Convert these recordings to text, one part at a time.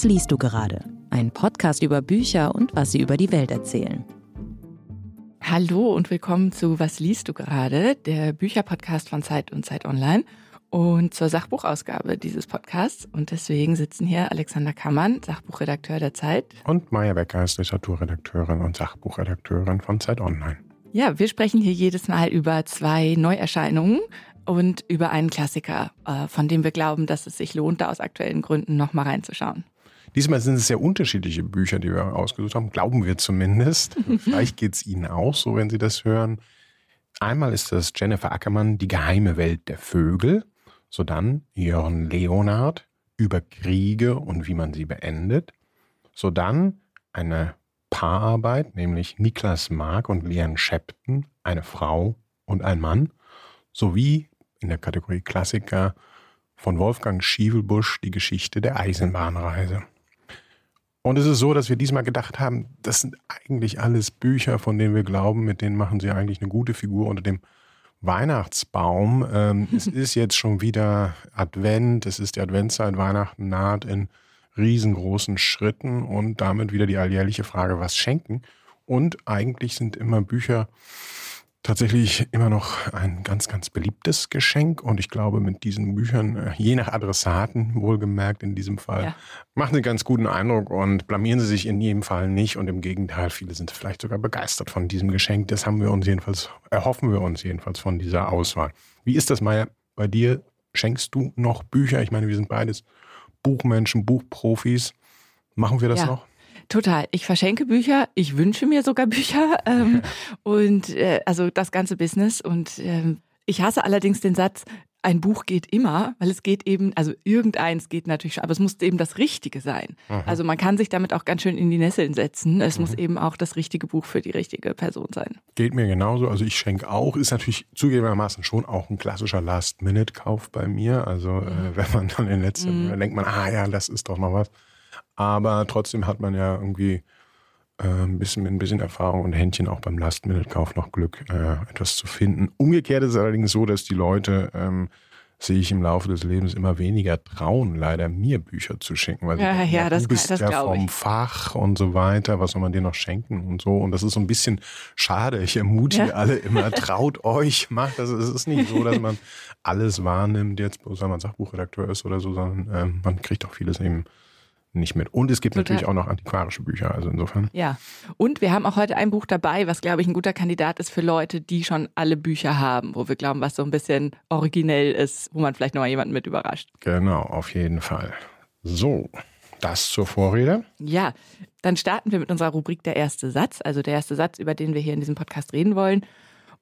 Was liest du gerade? Ein Podcast über Bücher und was sie über die Welt erzählen. Hallo und willkommen zu Was liest du gerade? Der Bücherpodcast von Zeit und Zeit Online und zur Sachbuchausgabe dieses Podcasts. Und deswegen sitzen hier Alexander Kammann, Sachbuchredakteur der Zeit. Und Maya Becker ist Literaturredakteurin und Sachbuchredakteurin von Zeit Online. Ja, wir sprechen hier jedes Mal über zwei Neuerscheinungen und über einen Klassiker, äh, von dem wir glauben, dass es sich lohnt, da aus aktuellen Gründen nochmal reinzuschauen. Diesmal sind es sehr unterschiedliche Bücher, die wir ausgesucht haben, glauben wir zumindest. Vielleicht geht es Ihnen auch so, wenn Sie das hören. Einmal ist das Jennifer Ackermann, Die geheime Welt der Vögel. So dann Jörn Leonard über Kriege und wie man sie beendet. So dann eine Paararbeit, nämlich Niklas Mark und Leon Shepton, eine Frau und ein Mann, sowie in der Kategorie Klassiker von Wolfgang Schievelbusch die Geschichte der Eisenbahnreise. Und es ist so, dass wir diesmal gedacht haben, das sind eigentlich alles Bücher, von denen wir glauben, mit denen machen sie eigentlich eine gute Figur unter dem Weihnachtsbaum. Ähm, es ist jetzt schon wieder Advent, es ist die Adventszeit, Weihnachten naht in riesengroßen Schritten und damit wieder die alljährliche Frage, was schenken. Und eigentlich sind immer Bücher tatsächlich immer noch ein ganz, ganz beliebtes Geschenk. Und ich glaube, mit diesen Büchern, äh, je nach Adressaten, wohlgemerkt in diesem Fall, ja. machen sie einen ganz guten Eindruck und blamieren sie sich in jedem Fall nicht. Und im Gegenteil, viele sind vielleicht sogar begeistert von diesem Geschenk. Das haben wir uns jedenfalls, erhoffen wir uns jedenfalls von dieser Auswahl. Wie ist das, Maya, bei dir? Schenkst du noch Bücher? Ich meine, wir sind beides Buchmenschen, Buchprofis. Machen wir das ja. noch? Total. Ich verschenke Bücher, ich wünsche mir sogar Bücher ähm, und äh, also das ganze Business. Und ähm, ich hasse allerdings den Satz, ein Buch geht immer, weil es geht eben, also irgendeins geht natürlich schon, aber es muss eben das Richtige sein. Mhm. Also man kann sich damit auch ganz schön in die Nesseln setzen. Es mhm. muss eben auch das richtige Buch für die richtige Person sein. Geht mir genauso. Also ich schenke auch, ist natürlich zugegebenermaßen schon auch ein klassischer Last-Minute-Kauf bei mir. Also mhm. äh, wenn man dann in letzten, mhm. dann denkt man, ah ja, das ist doch noch was. Aber trotzdem hat man ja irgendwie äh, ein bisschen mit ein bisschen Erfahrung und Händchen auch beim Last-Minute-Kauf noch Glück, äh, etwas zu finden. Umgekehrt ist es allerdings so, dass die Leute ähm, sehe ich im Laufe des Lebens immer weniger trauen, leider mir Bücher zu schenken, weil ja, ja, ja, das, du bist das ja vom ich. Fach und so weiter, was soll man dir noch schenken und so und das ist so ein bisschen schade. Ich ermutige ja. alle immer, traut euch, macht das. Es ist nicht so, dass man alles wahrnimmt, jetzt bloß weil man Sachbuchredakteur ist oder so, sondern ähm, man kriegt auch vieles eben nicht mit. Und es gibt Total. natürlich auch noch antiquarische Bücher, also insofern. Ja, und wir haben auch heute ein Buch dabei, was, glaube ich, ein guter Kandidat ist für Leute, die schon alle Bücher haben, wo wir glauben, was so ein bisschen originell ist, wo man vielleicht nochmal jemanden mit überrascht. Genau, auf jeden Fall. So, das zur Vorrede. Ja, dann starten wir mit unserer Rubrik Der erste Satz, also der erste Satz, über den wir hier in diesem Podcast reden wollen.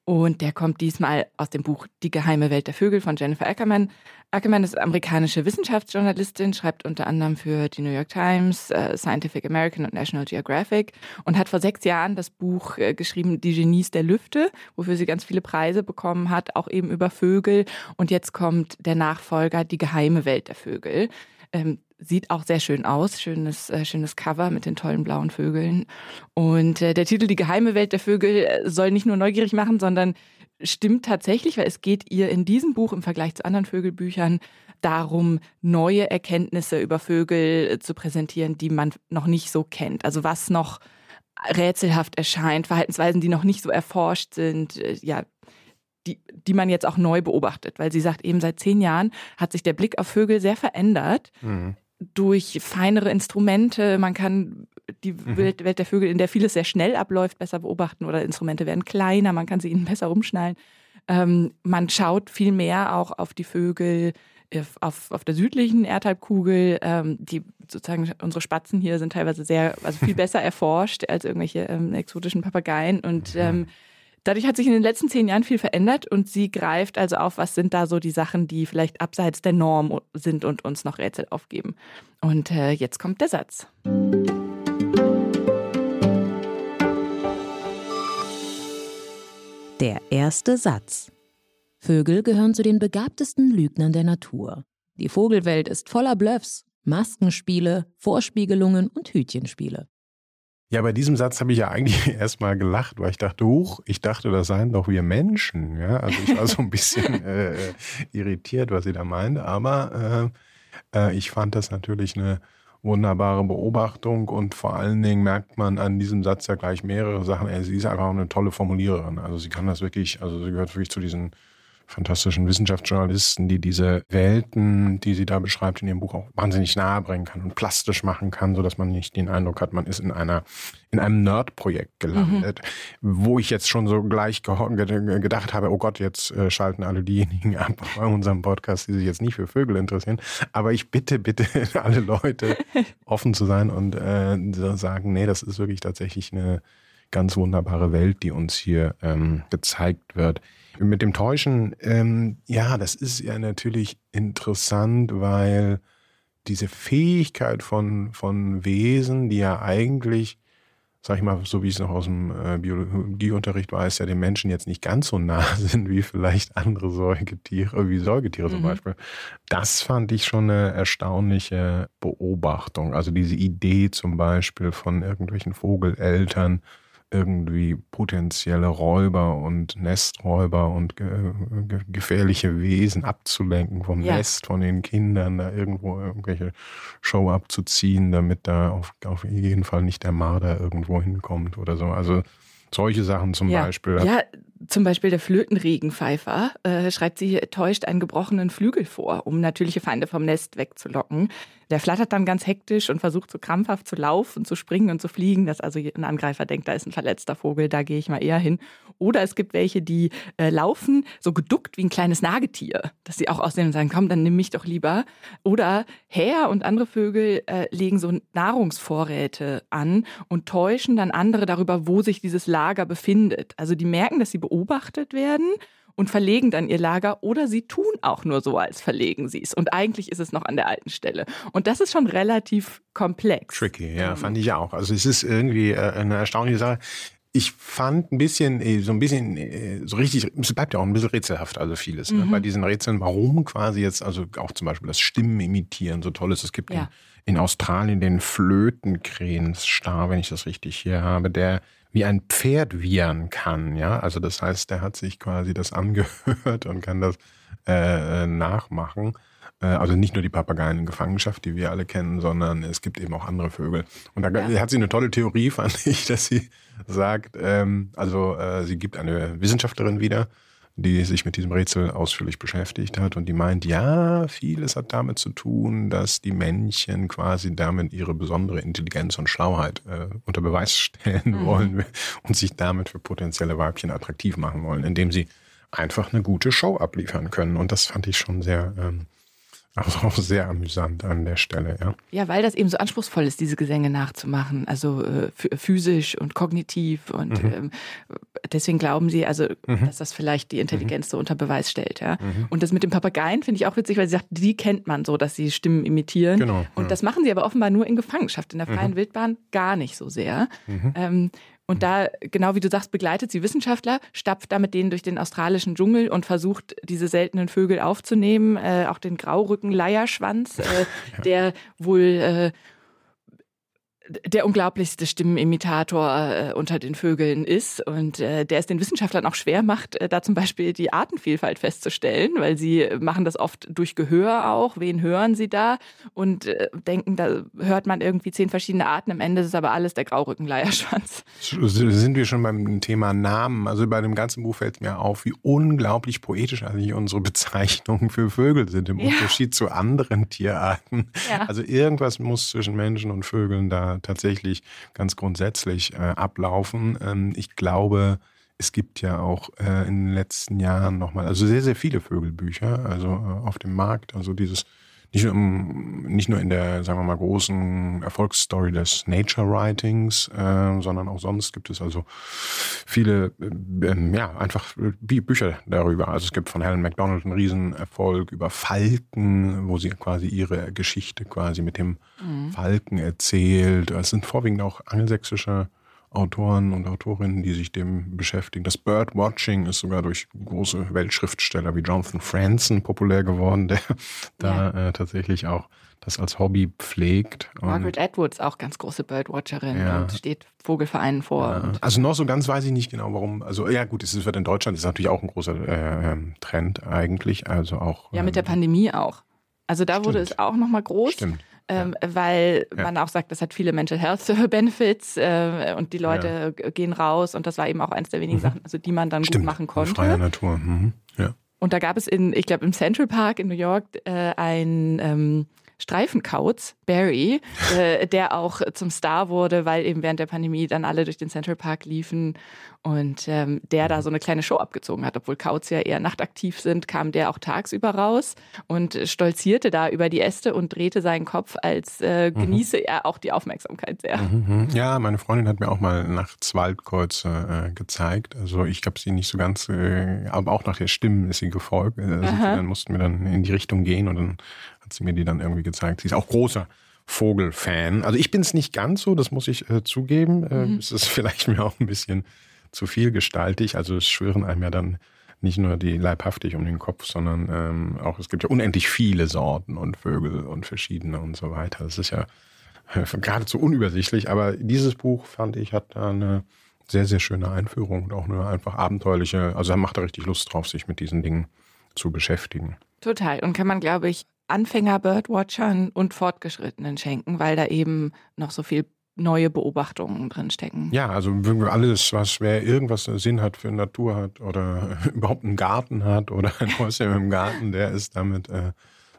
Und der kommt diesmal aus dem Buch Die geheime Welt der Vögel von Jennifer Ackerman. Ackerman ist amerikanische Wissenschaftsjournalistin, schreibt unter anderem für die New York Times, äh, Scientific American und National Geographic und hat vor sechs Jahren das Buch äh, geschrieben Die Genies der Lüfte, wofür sie ganz viele Preise bekommen hat, auch eben über Vögel. Und jetzt kommt der Nachfolger Die geheime Welt der Vögel. Ähm, sieht auch sehr schön aus. Schönes, äh, schönes Cover mit den tollen blauen Vögeln. Und äh, der Titel Die geheime Welt der Vögel äh, soll nicht nur neugierig machen, sondern stimmt tatsächlich, weil es geht ihr in diesem Buch im Vergleich zu anderen Vögelbüchern darum, neue Erkenntnisse über Vögel äh, zu präsentieren, die man noch nicht so kennt. Also was noch rätselhaft erscheint, Verhaltensweisen, die noch nicht so erforscht sind, äh, ja, die, die man jetzt auch neu beobachtet, weil sie sagt, eben seit zehn Jahren hat sich der Blick auf Vögel sehr verändert. Mhm durch feinere Instrumente. Man kann die mhm. Welt, der Vögel, in der vieles sehr schnell abläuft, besser beobachten oder Instrumente werden kleiner, man kann sie ihnen besser umschnallen. Ähm, man schaut viel mehr auch auf die Vögel auf, auf der südlichen Erdhalbkugel. Ähm, die sozusagen unsere Spatzen hier sind teilweise sehr, also viel besser erforscht als irgendwelche ähm, exotischen Papageien und ähm, Dadurch hat sich in den letzten zehn Jahren viel verändert und sie greift also auf, was sind da so die Sachen, die vielleicht abseits der Norm sind und uns noch Rätsel aufgeben. Und äh, jetzt kommt der Satz. Der erste Satz. Vögel gehören zu den begabtesten Lügnern der Natur. Die Vogelwelt ist voller Bluffs, Maskenspiele, Vorspiegelungen und Hütchenspiele. Ja, bei diesem Satz habe ich ja eigentlich erstmal gelacht, weil ich dachte, huch, ich dachte, das seien doch wir Menschen. Ja, also ich war so ein bisschen äh, irritiert, was sie da meint, aber äh, äh, ich fand das natürlich eine wunderbare Beobachtung und vor allen Dingen merkt man an diesem Satz ja gleich mehrere Sachen. Sie ist einfach eine tolle Formuliererin. Also sie kann das wirklich, also sie gehört wirklich zu diesen fantastischen Wissenschaftsjournalisten, die diese Welten, die sie da beschreibt, in ihrem Buch auch wahnsinnig nahe bringen kann und plastisch machen kann, so dass man nicht den Eindruck hat, man ist in einer in einem Nerd-Projekt gelandet, mhm. wo ich jetzt schon so gleich gedacht habe, oh Gott, jetzt äh, schalten alle diejenigen ab bei unserem Podcast, die sich jetzt nicht für Vögel interessieren. Aber ich bitte, bitte alle Leute offen zu sein und äh, sagen, nee, das ist wirklich tatsächlich eine ganz wunderbare Welt, die uns hier ähm, gezeigt wird. Mit dem Täuschen, ähm, ja, das ist ja natürlich interessant, weil diese Fähigkeit von, von Wesen, die ja eigentlich, sag ich mal, so wie ich es noch aus dem äh, Biologieunterricht weiß, ja den Menschen jetzt nicht ganz so nah sind wie vielleicht andere Säugetiere, wie Säugetiere mhm. zum Beispiel. Das fand ich schon eine erstaunliche Beobachtung. Also diese Idee zum Beispiel von irgendwelchen Vogeleltern, irgendwie potenzielle Räuber und Nesträuber und ge ge gefährliche Wesen abzulenken vom ja. Nest, von den Kindern, da irgendwo irgendwelche Show abzuziehen, damit da auf, auf jeden Fall nicht der Marder irgendwo hinkommt oder so. Also solche Sachen zum ja. Beispiel. Ja, zum Beispiel der Flötenregenpfeifer äh, schreibt sie, täuscht einen gebrochenen Flügel vor, um natürliche Feinde vom Nest wegzulocken. Der flattert dann ganz hektisch und versucht so krampfhaft zu laufen, zu springen und zu fliegen, dass also ein Angreifer denkt, da ist ein verletzter Vogel, da gehe ich mal eher hin. Oder es gibt welche, die äh, laufen so geduckt wie ein kleines Nagetier, dass sie auch aussehen und sagen, komm, dann nimm mich doch lieber. Oder Häher und andere Vögel äh, legen so Nahrungsvorräte an und täuschen dann andere darüber, wo sich dieses Lager befindet. Also die merken, dass sie beobachtet werden und verlegen dann ihr Lager oder sie tun auch nur so, als verlegen sie es. Und eigentlich ist es noch an der alten Stelle. Und das ist schon relativ komplex. Tricky, ja, fand ich auch. Also es ist irgendwie äh, eine erstaunliche Sache. Ich fand ein bisschen, äh, so ein bisschen, äh, so richtig, es bleibt ja auch ein bisschen rätselhaft, also vieles. Ne? Mhm. Ne? Bei diesen Rätseln, warum quasi jetzt, also auch zum Beispiel das Stimmen imitieren so toll ist. Es gibt ja. in, in Australien den Flötenkrähensstar, wenn ich das richtig hier habe, der wie ein Pferd wiehern kann. Ja, also das heißt, der hat sich quasi das angehört und kann das äh, nachmachen. Äh, also nicht nur die Papageien in Gefangenschaft, die wir alle kennen, sondern es gibt eben auch andere Vögel. Und da ja. hat sie eine tolle Theorie, fand ich, dass sie sagt, ähm, also äh, sie gibt eine Wissenschaftlerin wieder, die sich mit diesem Rätsel ausführlich beschäftigt hat und die meint, ja, vieles hat damit zu tun, dass die Männchen quasi damit ihre besondere Intelligenz und Schlauheit äh, unter Beweis stellen mhm. wollen und sich damit für potenzielle Weibchen attraktiv machen wollen, indem sie einfach eine gute Show abliefern können. Und das fand ich schon sehr ähm, also auch sehr amüsant an der Stelle, ja. Ja, weil das eben so anspruchsvoll ist, diese Gesänge nachzumachen, also äh, physisch und kognitiv und mhm. ähm, deswegen glauben sie, also mhm. dass das vielleicht die Intelligenz mhm. so unter Beweis stellt, ja. Mhm. Und das mit den Papageien finde ich auch witzig, weil sie sagt, die kennt man so, dass sie Stimmen imitieren. Genau. Und ja. das machen sie aber offenbar nur in Gefangenschaft, in der freien mhm. Wildbahn gar nicht so sehr. Mhm. Ähm, und da, genau wie du sagst, begleitet sie Wissenschaftler, stapft da mit denen durch den australischen Dschungel und versucht, diese seltenen Vögel aufzunehmen. Äh, auch den Graurücken-Leierschwanz, äh, der wohl äh, der unglaublichste Stimmenimitator äh, unter den Vögeln ist und äh, der es den Wissenschaftlern auch schwer macht, äh, da zum Beispiel die Artenvielfalt festzustellen, weil sie machen das oft durch Gehör auch. Wen hören sie da? Und äh, denken, da hört man irgendwie zehn verschiedene Arten. Am Ende ist es aber alles der Graurückenleierschwanz. Sind wir schon beim Thema Namen? Also bei dem ganzen Buch fällt mir auf, wie unglaublich poetisch eigentlich unsere Bezeichnungen für Vögel sind im ja. Unterschied zu anderen Tierarten. Ja. Also irgendwas muss zwischen Menschen und Vögeln da tatsächlich ganz grundsätzlich äh, ablaufen. Ähm, ich glaube, es gibt ja auch äh, in den letzten Jahren nochmal, also sehr, sehr viele Vögelbücher, also äh, auf dem Markt, also dieses nicht nur, nicht nur in der, sagen wir mal, großen Erfolgsstory des Nature Writings, äh, sondern auch sonst gibt es also viele, äh, ja, einfach wie Bücher darüber. Also es gibt von Helen MacDonald einen Riesenerfolg über Falken, wo sie quasi ihre Geschichte quasi mit dem mhm. Falken erzählt. Es sind vorwiegend auch angelsächsische Autoren und Autorinnen, die sich dem beschäftigen. Das Birdwatching ist sogar durch große Weltschriftsteller wie Jonathan Franzen populär geworden, der ja. da äh, tatsächlich auch das als Hobby pflegt. Margaret Edwards, auch ganz große Birdwatcherin ja. und steht Vogelvereinen vor. Ja. Also noch so ganz weiß ich nicht genau, warum. Also ja gut, es wird in Deutschland, ist natürlich auch ein großer äh, ähm, Trend eigentlich. Also auch. Ja, mit der ähm, Pandemie auch. Also da Stimmt. wurde es auch nochmal groß. Stimmt. Ähm, weil ja. man auch sagt, das hat viele Mental Health Benefits äh, und die Leute ja. gehen raus und das war eben auch eins der wenigen mhm. Sachen, also die man dann Stimmt, gut machen konnte. Freie Natur. Mhm. Ja. Und da gab es in, ich glaube, im Central Park in New York äh, ein ähm, Streifenkauz, Barry, äh, der auch zum Star wurde, weil eben während der Pandemie dann alle durch den Central Park liefen und ähm, der da so eine kleine Show abgezogen hat, obwohl Kauz ja eher nachtaktiv sind, kam der auch tagsüber raus und stolzierte da über die Äste und drehte seinen Kopf, als äh, mhm. genieße mhm. er auch die Aufmerksamkeit sehr. Mhm, mhm. Ja, meine Freundin hat mir auch mal nachts Waldkreuze äh, gezeigt. Also ich habe sie nicht so ganz, äh, aber auch nach der Stimme ist sie gefolgt. Also dann mussten wir dann in die Richtung gehen und dann hat sie mir die dann irgendwie gezeigt. Sie ist auch großer Vogelfan. Also ich bin es nicht ganz so, das muss ich äh, zugeben. Äh, mhm. Es ist vielleicht mir auch ein bisschen zu viel gestaltig. Also es schwirren einem ja dann nicht nur die leibhaftig um den Kopf, sondern ähm, auch es gibt ja unendlich viele Sorten und Vögel und verschiedene und so weiter. Das ist ja äh, geradezu unübersichtlich. Aber dieses Buch fand ich hat da eine sehr sehr schöne Einführung und auch eine einfach abenteuerliche. Also er macht da richtig Lust drauf, sich mit diesen Dingen zu beschäftigen. Total und kann man glaube ich Anfänger-Birdwatchern und Fortgeschrittenen schenken, weil da eben noch so viel neue Beobachtungen drinstecken. Ja, also alles, was wer irgendwas Sinn hat für Natur hat oder überhaupt einen Garten hat oder ein Häuschen im Garten, der ist damit äh,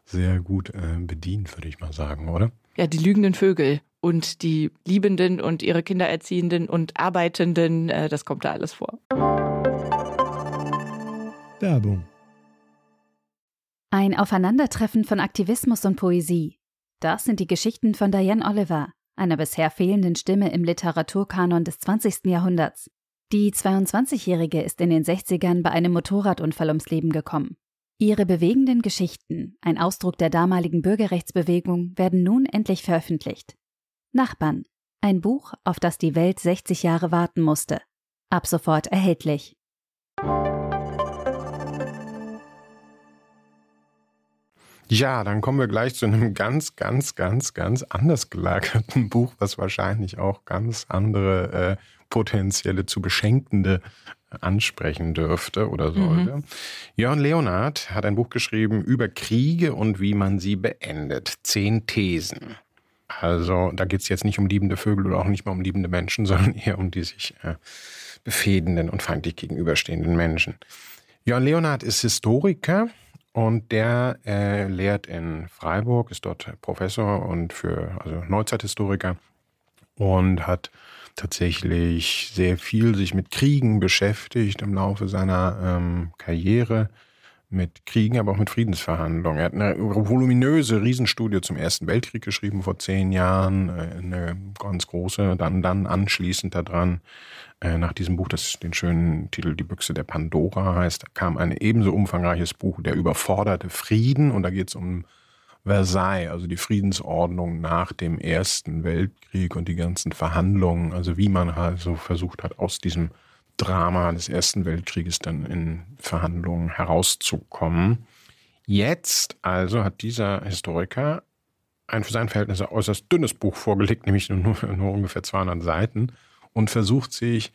sehr gut äh, bedient, würde ich mal sagen, oder? Ja, die lügenden Vögel und die Liebenden und ihre Kinder erziehenden und Arbeitenden, äh, das kommt da alles vor. Werbung ein Aufeinandertreffen von Aktivismus und Poesie. Das sind die Geschichten von Diane Oliver, einer bisher fehlenden Stimme im Literaturkanon des 20. Jahrhunderts. Die 22-Jährige ist in den 60ern bei einem Motorradunfall ums Leben gekommen. Ihre bewegenden Geschichten, ein Ausdruck der damaligen Bürgerrechtsbewegung, werden nun endlich veröffentlicht. Nachbarn, ein Buch, auf das die Welt 60 Jahre warten musste. Ab sofort erhältlich. Ja, dann kommen wir gleich zu einem ganz, ganz, ganz, ganz anders gelagerten Buch, was wahrscheinlich auch ganz andere äh, potenzielle zu Beschenkende ansprechen dürfte oder sollte. Mhm. Jörn Leonard hat ein Buch geschrieben über Kriege und wie man sie beendet. Zehn Thesen. Also da geht es jetzt nicht um liebende Vögel oder auch nicht mal um liebende Menschen, sondern eher um die sich äh, befehdenden und feindlich gegenüberstehenden Menschen. Jörn Leonard ist Historiker und der äh, lehrt in Freiburg, ist dort Professor und für also Neuzeithistoriker und hat tatsächlich sehr viel sich mit Kriegen beschäftigt im Laufe seiner ähm, Karriere mit Kriegen, aber auch mit Friedensverhandlungen. Er hat eine voluminöse Riesenstudie zum Ersten Weltkrieg geschrieben vor zehn Jahren, äh, eine ganz große, dann, dann anschließend daran, äh, nach diesem Buch, das den schönen Titel Die Büchse der Pandora heißt, kam ein ebenso umfangreiches Buch, Der überforderte Frieden, und da geht es um Versailles, also die Friedensordnung nach dem Ersten Weltkrieg und die ganzen Verhandlungen, also wie man also versucht hat, aus diesem Drama des Ersten Weltkrieges dann in Verhandlungen herauszukommen. Jetzt also hat dieser Historiker ein für sein Verhältnis äußerst dünnes Buch vorgelegt, nämlich nur, nur ungefähr 200 Seiten und versucht sich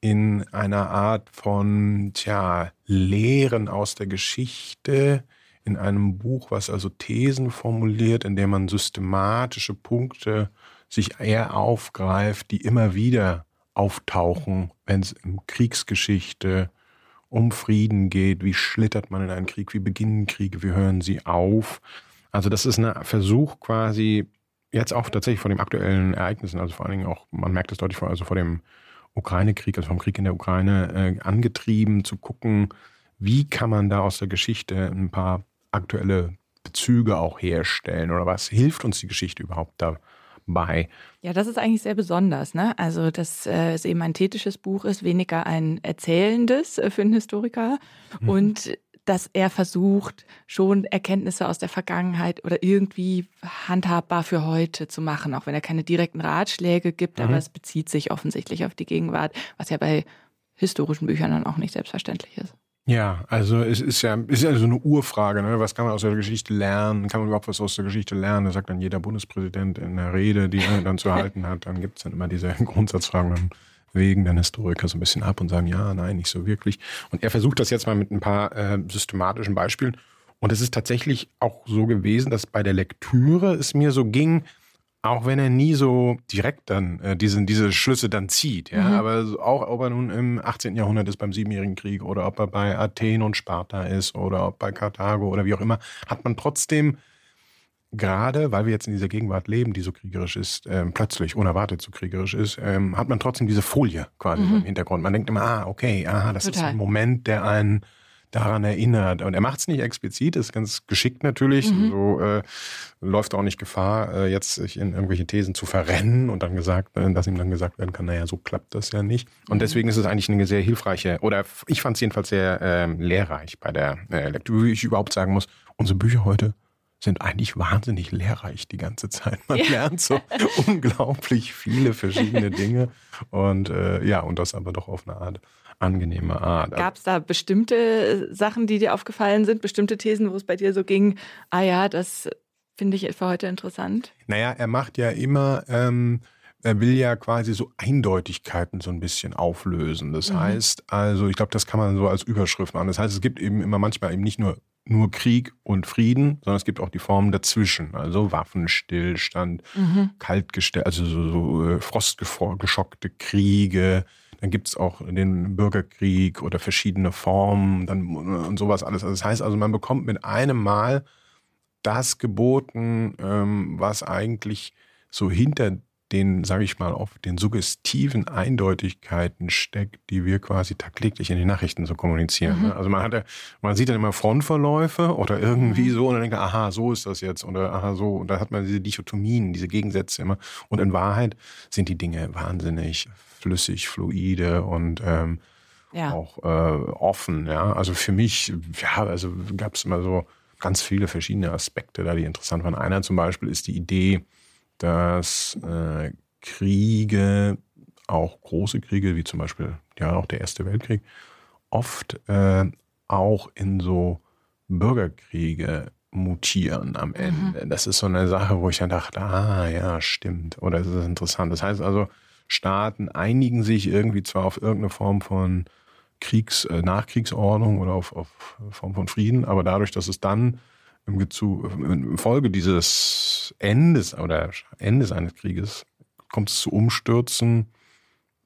in einer Art von tja, Lehren aus der Geschichte, in einem Buch, was also Thesen formuliert, in dem man systematische Punkte sich eher aufgreift, die immer wieder auftauchen, wenn es um Kriegsgeschichte, um Frieden geht, wie schlittert man in einen Krieg, wie beginnen Kriege, wie hören sie auf. Also das ist ein Versuch quasi, jetzt auch tatsächlich vor den aktuellen Ereignissen, also vor allen Dingen auch, man merkt es deutlich vor, also vor dem Ukraine-Krieg, also vom Krieg in der Ukraine, äh, angetrieben zu gucken, wie kann man da aus der Geschichte ein paar aktuelle Bezüge auch herstellen oder was hilft uns die Geschichte überhaupt da bei. Ja, das ist eigentlich sehr besonders. Ne? Also, dass äh, es eben ein tätisches Buch ist, weniger ein erzählendes äh, für einen Historiker. Mhm. Und dass er versucht, schon Erkenntnisse aus der Vergangenheit oder irgendwie handhabbar für heute zu machen, auch wenn er keine direkten Ratschläge gibt, mhm. aber es bezieht sich offensichtlich auf die Gegenwart, was ja bei historischen Büchern dann auch nicht selbstverständlich ist. Ja, also es ist ja, ist ja so eine Urfrage, ne? was kann man aus der Geschichte lernen? Kann man überhaupt was aus der Geschichte lernen? Das sagt dann jeder Bundespräsident in der Rede, die er dann zu halten hat. Dann gibt es dann immer diese Grundsatzfragen, dann wägen dann Historiker so ein bisschen ab und sagen, ja, nein, nicht so wirklich. Und er versucht das jetzt mal mit ein paar äh, systematischen Beispielen Und es ist tatsächlich auch so gewesen, dass bei der Lektüre es mir so ging, auch wenn er nie so direkt dann äh, diese, diese Schlüsse dann zieht, ja, mhm. aber auch ob er nun im 18. Jahrhundert ist beim Siebenjährigen Krieg oder ob er bei Athen und Sparta ist oder ob bei Karthago oder wie auch immer, hat man trotzdem gerade, weil wir jetzt in dieser Gegenwart leben, die so kriegerisch ist, ähm, plötzlich unerwartet so kriegerisch ist, ähm, hat man trotzdem diese Folie quasi mhm. im Hintergrund. Man denkt immer, ah, okay, aha, das Total. ist ein Moment, der einen daran erinnert. Und er macht es nicht explizit, ist ganz geschickt natürlich. Mhm. So äh, läuft auch nicht Gefahr, äh, jetzt sich in irgendwelche Thesen zu verrennen und dann gesagt, äh, dass ihm dann gesagt werden kann, naja, so klappt das ja nicht. Und mhm. deswegen ist es eigentlich eine sehr hilfreiche, oder ich fand es jedenfalls sehr äh, lehrreich bei der äh, Lektüre, wie ich überhaupt sagen muss, unsere Bücher heute sind eigentlich wahnsinnig lehrreich die ganze Zeit. Man ja. lernt so unglaublich viele verschiedene Dinge und äh, ja, und das aber doch auf eine Art angenehme Art. Gab es da bestimmte Sachen, die dir aufgefallen sind, bestimmte Thesen, wo es bei dir so ging, ah ja, das finde ich für heute interessant? Naja, er macht ja immer, ähm, er will ja quasi so Eindeutigkeiten so ein bisschen auflösen. Das mhm. heißt, also ich glaube, das kann man so als Überschrift machen. Das heißt, es gibt eben immer manchmal eben nicht nur nur Krieg und Frieden, sondern es gibt auch die Formen dazwischen, also Waffenstillstand, mhm. kaltgestellt, also so, so äh, frostgeschockte Kriege, dann gibt es auch den Bürgerkrieg oder verschiedene Formen dann, und sowas alles. Also das heißt also, man bekommt mit einem Mal das geboten, ähm, was eigentlich so hinter den, sage ich mal, auf den suggestiven Eindeutigkeiten steckt, die wir quasi tagtäglich in den Nachrichten so kommunizieren. Mhm. Ne? Also man hat ja, man sieht dann immer Frontverläufe oder irgendwie mhm. so und dann denkt man, aha, so ist das jetzt oder aha, so. Und da hat man diese Dichotomien, diese Gegensätze immer. Und in Wahrheit sind die Dinge wahnsinnig flüssig, fluide und ähm, ja. auch äh, offen. Ja, also für mich, ja, also gab es immer so ganz viele verschiedene Aspekte da, die interessant waren. Einer zum Beispiel ist die Idee, dass äh, Kriege, auch große Kriege, wie zum Beispiel ja auch der Erste Weltkrieg, oft äh, auch in so Bürgerkriege mutieren am mhm. Ende. Mhm. Das ist so eine Sache, wo ich dann dachte, ah ja, stimmt. Oder ist das interessant. Das heißt also, Staaten einigen sich irgendwie zwar auf irgendeine Form von Kriegs-, äh, Nachkriegsordnung oder auf, auf Form von Frieden, aber dadurch, dass es dann im Folge dieses Endes oder Endes eines Krieges kommt es zu Umstürzen,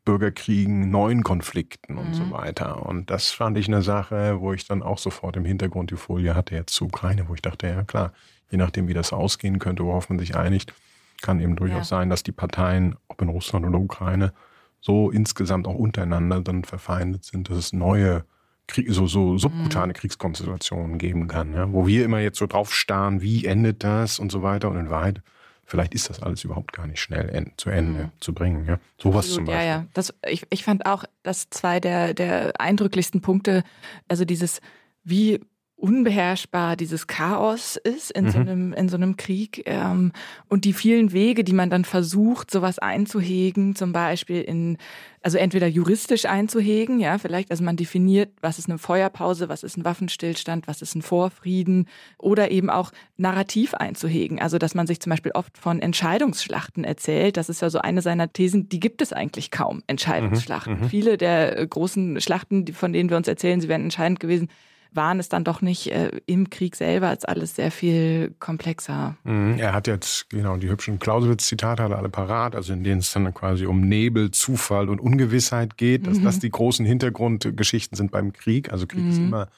Bürgerkriegen, neuen Konflikten und mhm. so weiter. Und das fand ich eine Sache, wo ich dann auch sofort im Hintergrund die Folie hatte, jetzt zu Ukraine, wo ich dachte, ja klar, je nachdem, wie das ausgehen könnte, worauf man sich einigt, kann eben durchaus ja. sein, dass die Parteien, ob in Russland oder Ukraine, so insgesamt auch untereinander dann verfeindet sind, dass es neue Krieg, so, so subkutane mhm. Kriegskonstellationen geben kann, ja? wo wir immer jetzt so drauf starren, wie endet das und so weiter. Und in Wahrheit, vielleicht ist das alles überhaupt gar nicht schnell zu Ende mhm. zu bringen. Ja? Sowas Absolut, zum Beispiel. Ja, ja. Das, ich, ich fand auch, dass zwei der, der eindrücklichsten Punkte, also dieses, wie unbeherrschbar dieses Chaos ist in, mhm. so, einem, in so einem Krieg ähm, und die vielen Wege, die man dann versucht, sowas einzuhegen, zum Beispiel in, also entweder juristisch einzuhegen, ja, vielleicht, also man definiert, was ist eine Feuerpause, was ist ein Waffenstillstand, was ist ein Vorfrieden oder eben auch narrativ einzuhegen, also dass man sich zum Beispiel oft von Entscheidungsschlachten erzählt, das ist ja so eine seiner Thesen, die gibt es eigentlich kaum, Entscheidungsschlachten. Mhm. Mhm. Viele der großen Schlachten, von denen wir uns erzählen, sie wären entscheidend gewesen, waren es dann doch nicht äh, im Krieg selber als alles sehr viel komplexer. Mhm, er hat jetzt, genau, die hübschen Clausewitz-Zitate alle parat, also in denen es dann quasi um Nebel, Zufall und Ungewissheit geht, dass mhm. das die großen Hintergrundgeschichten sind beim Krieg. Also Krieg mhm. ist immer,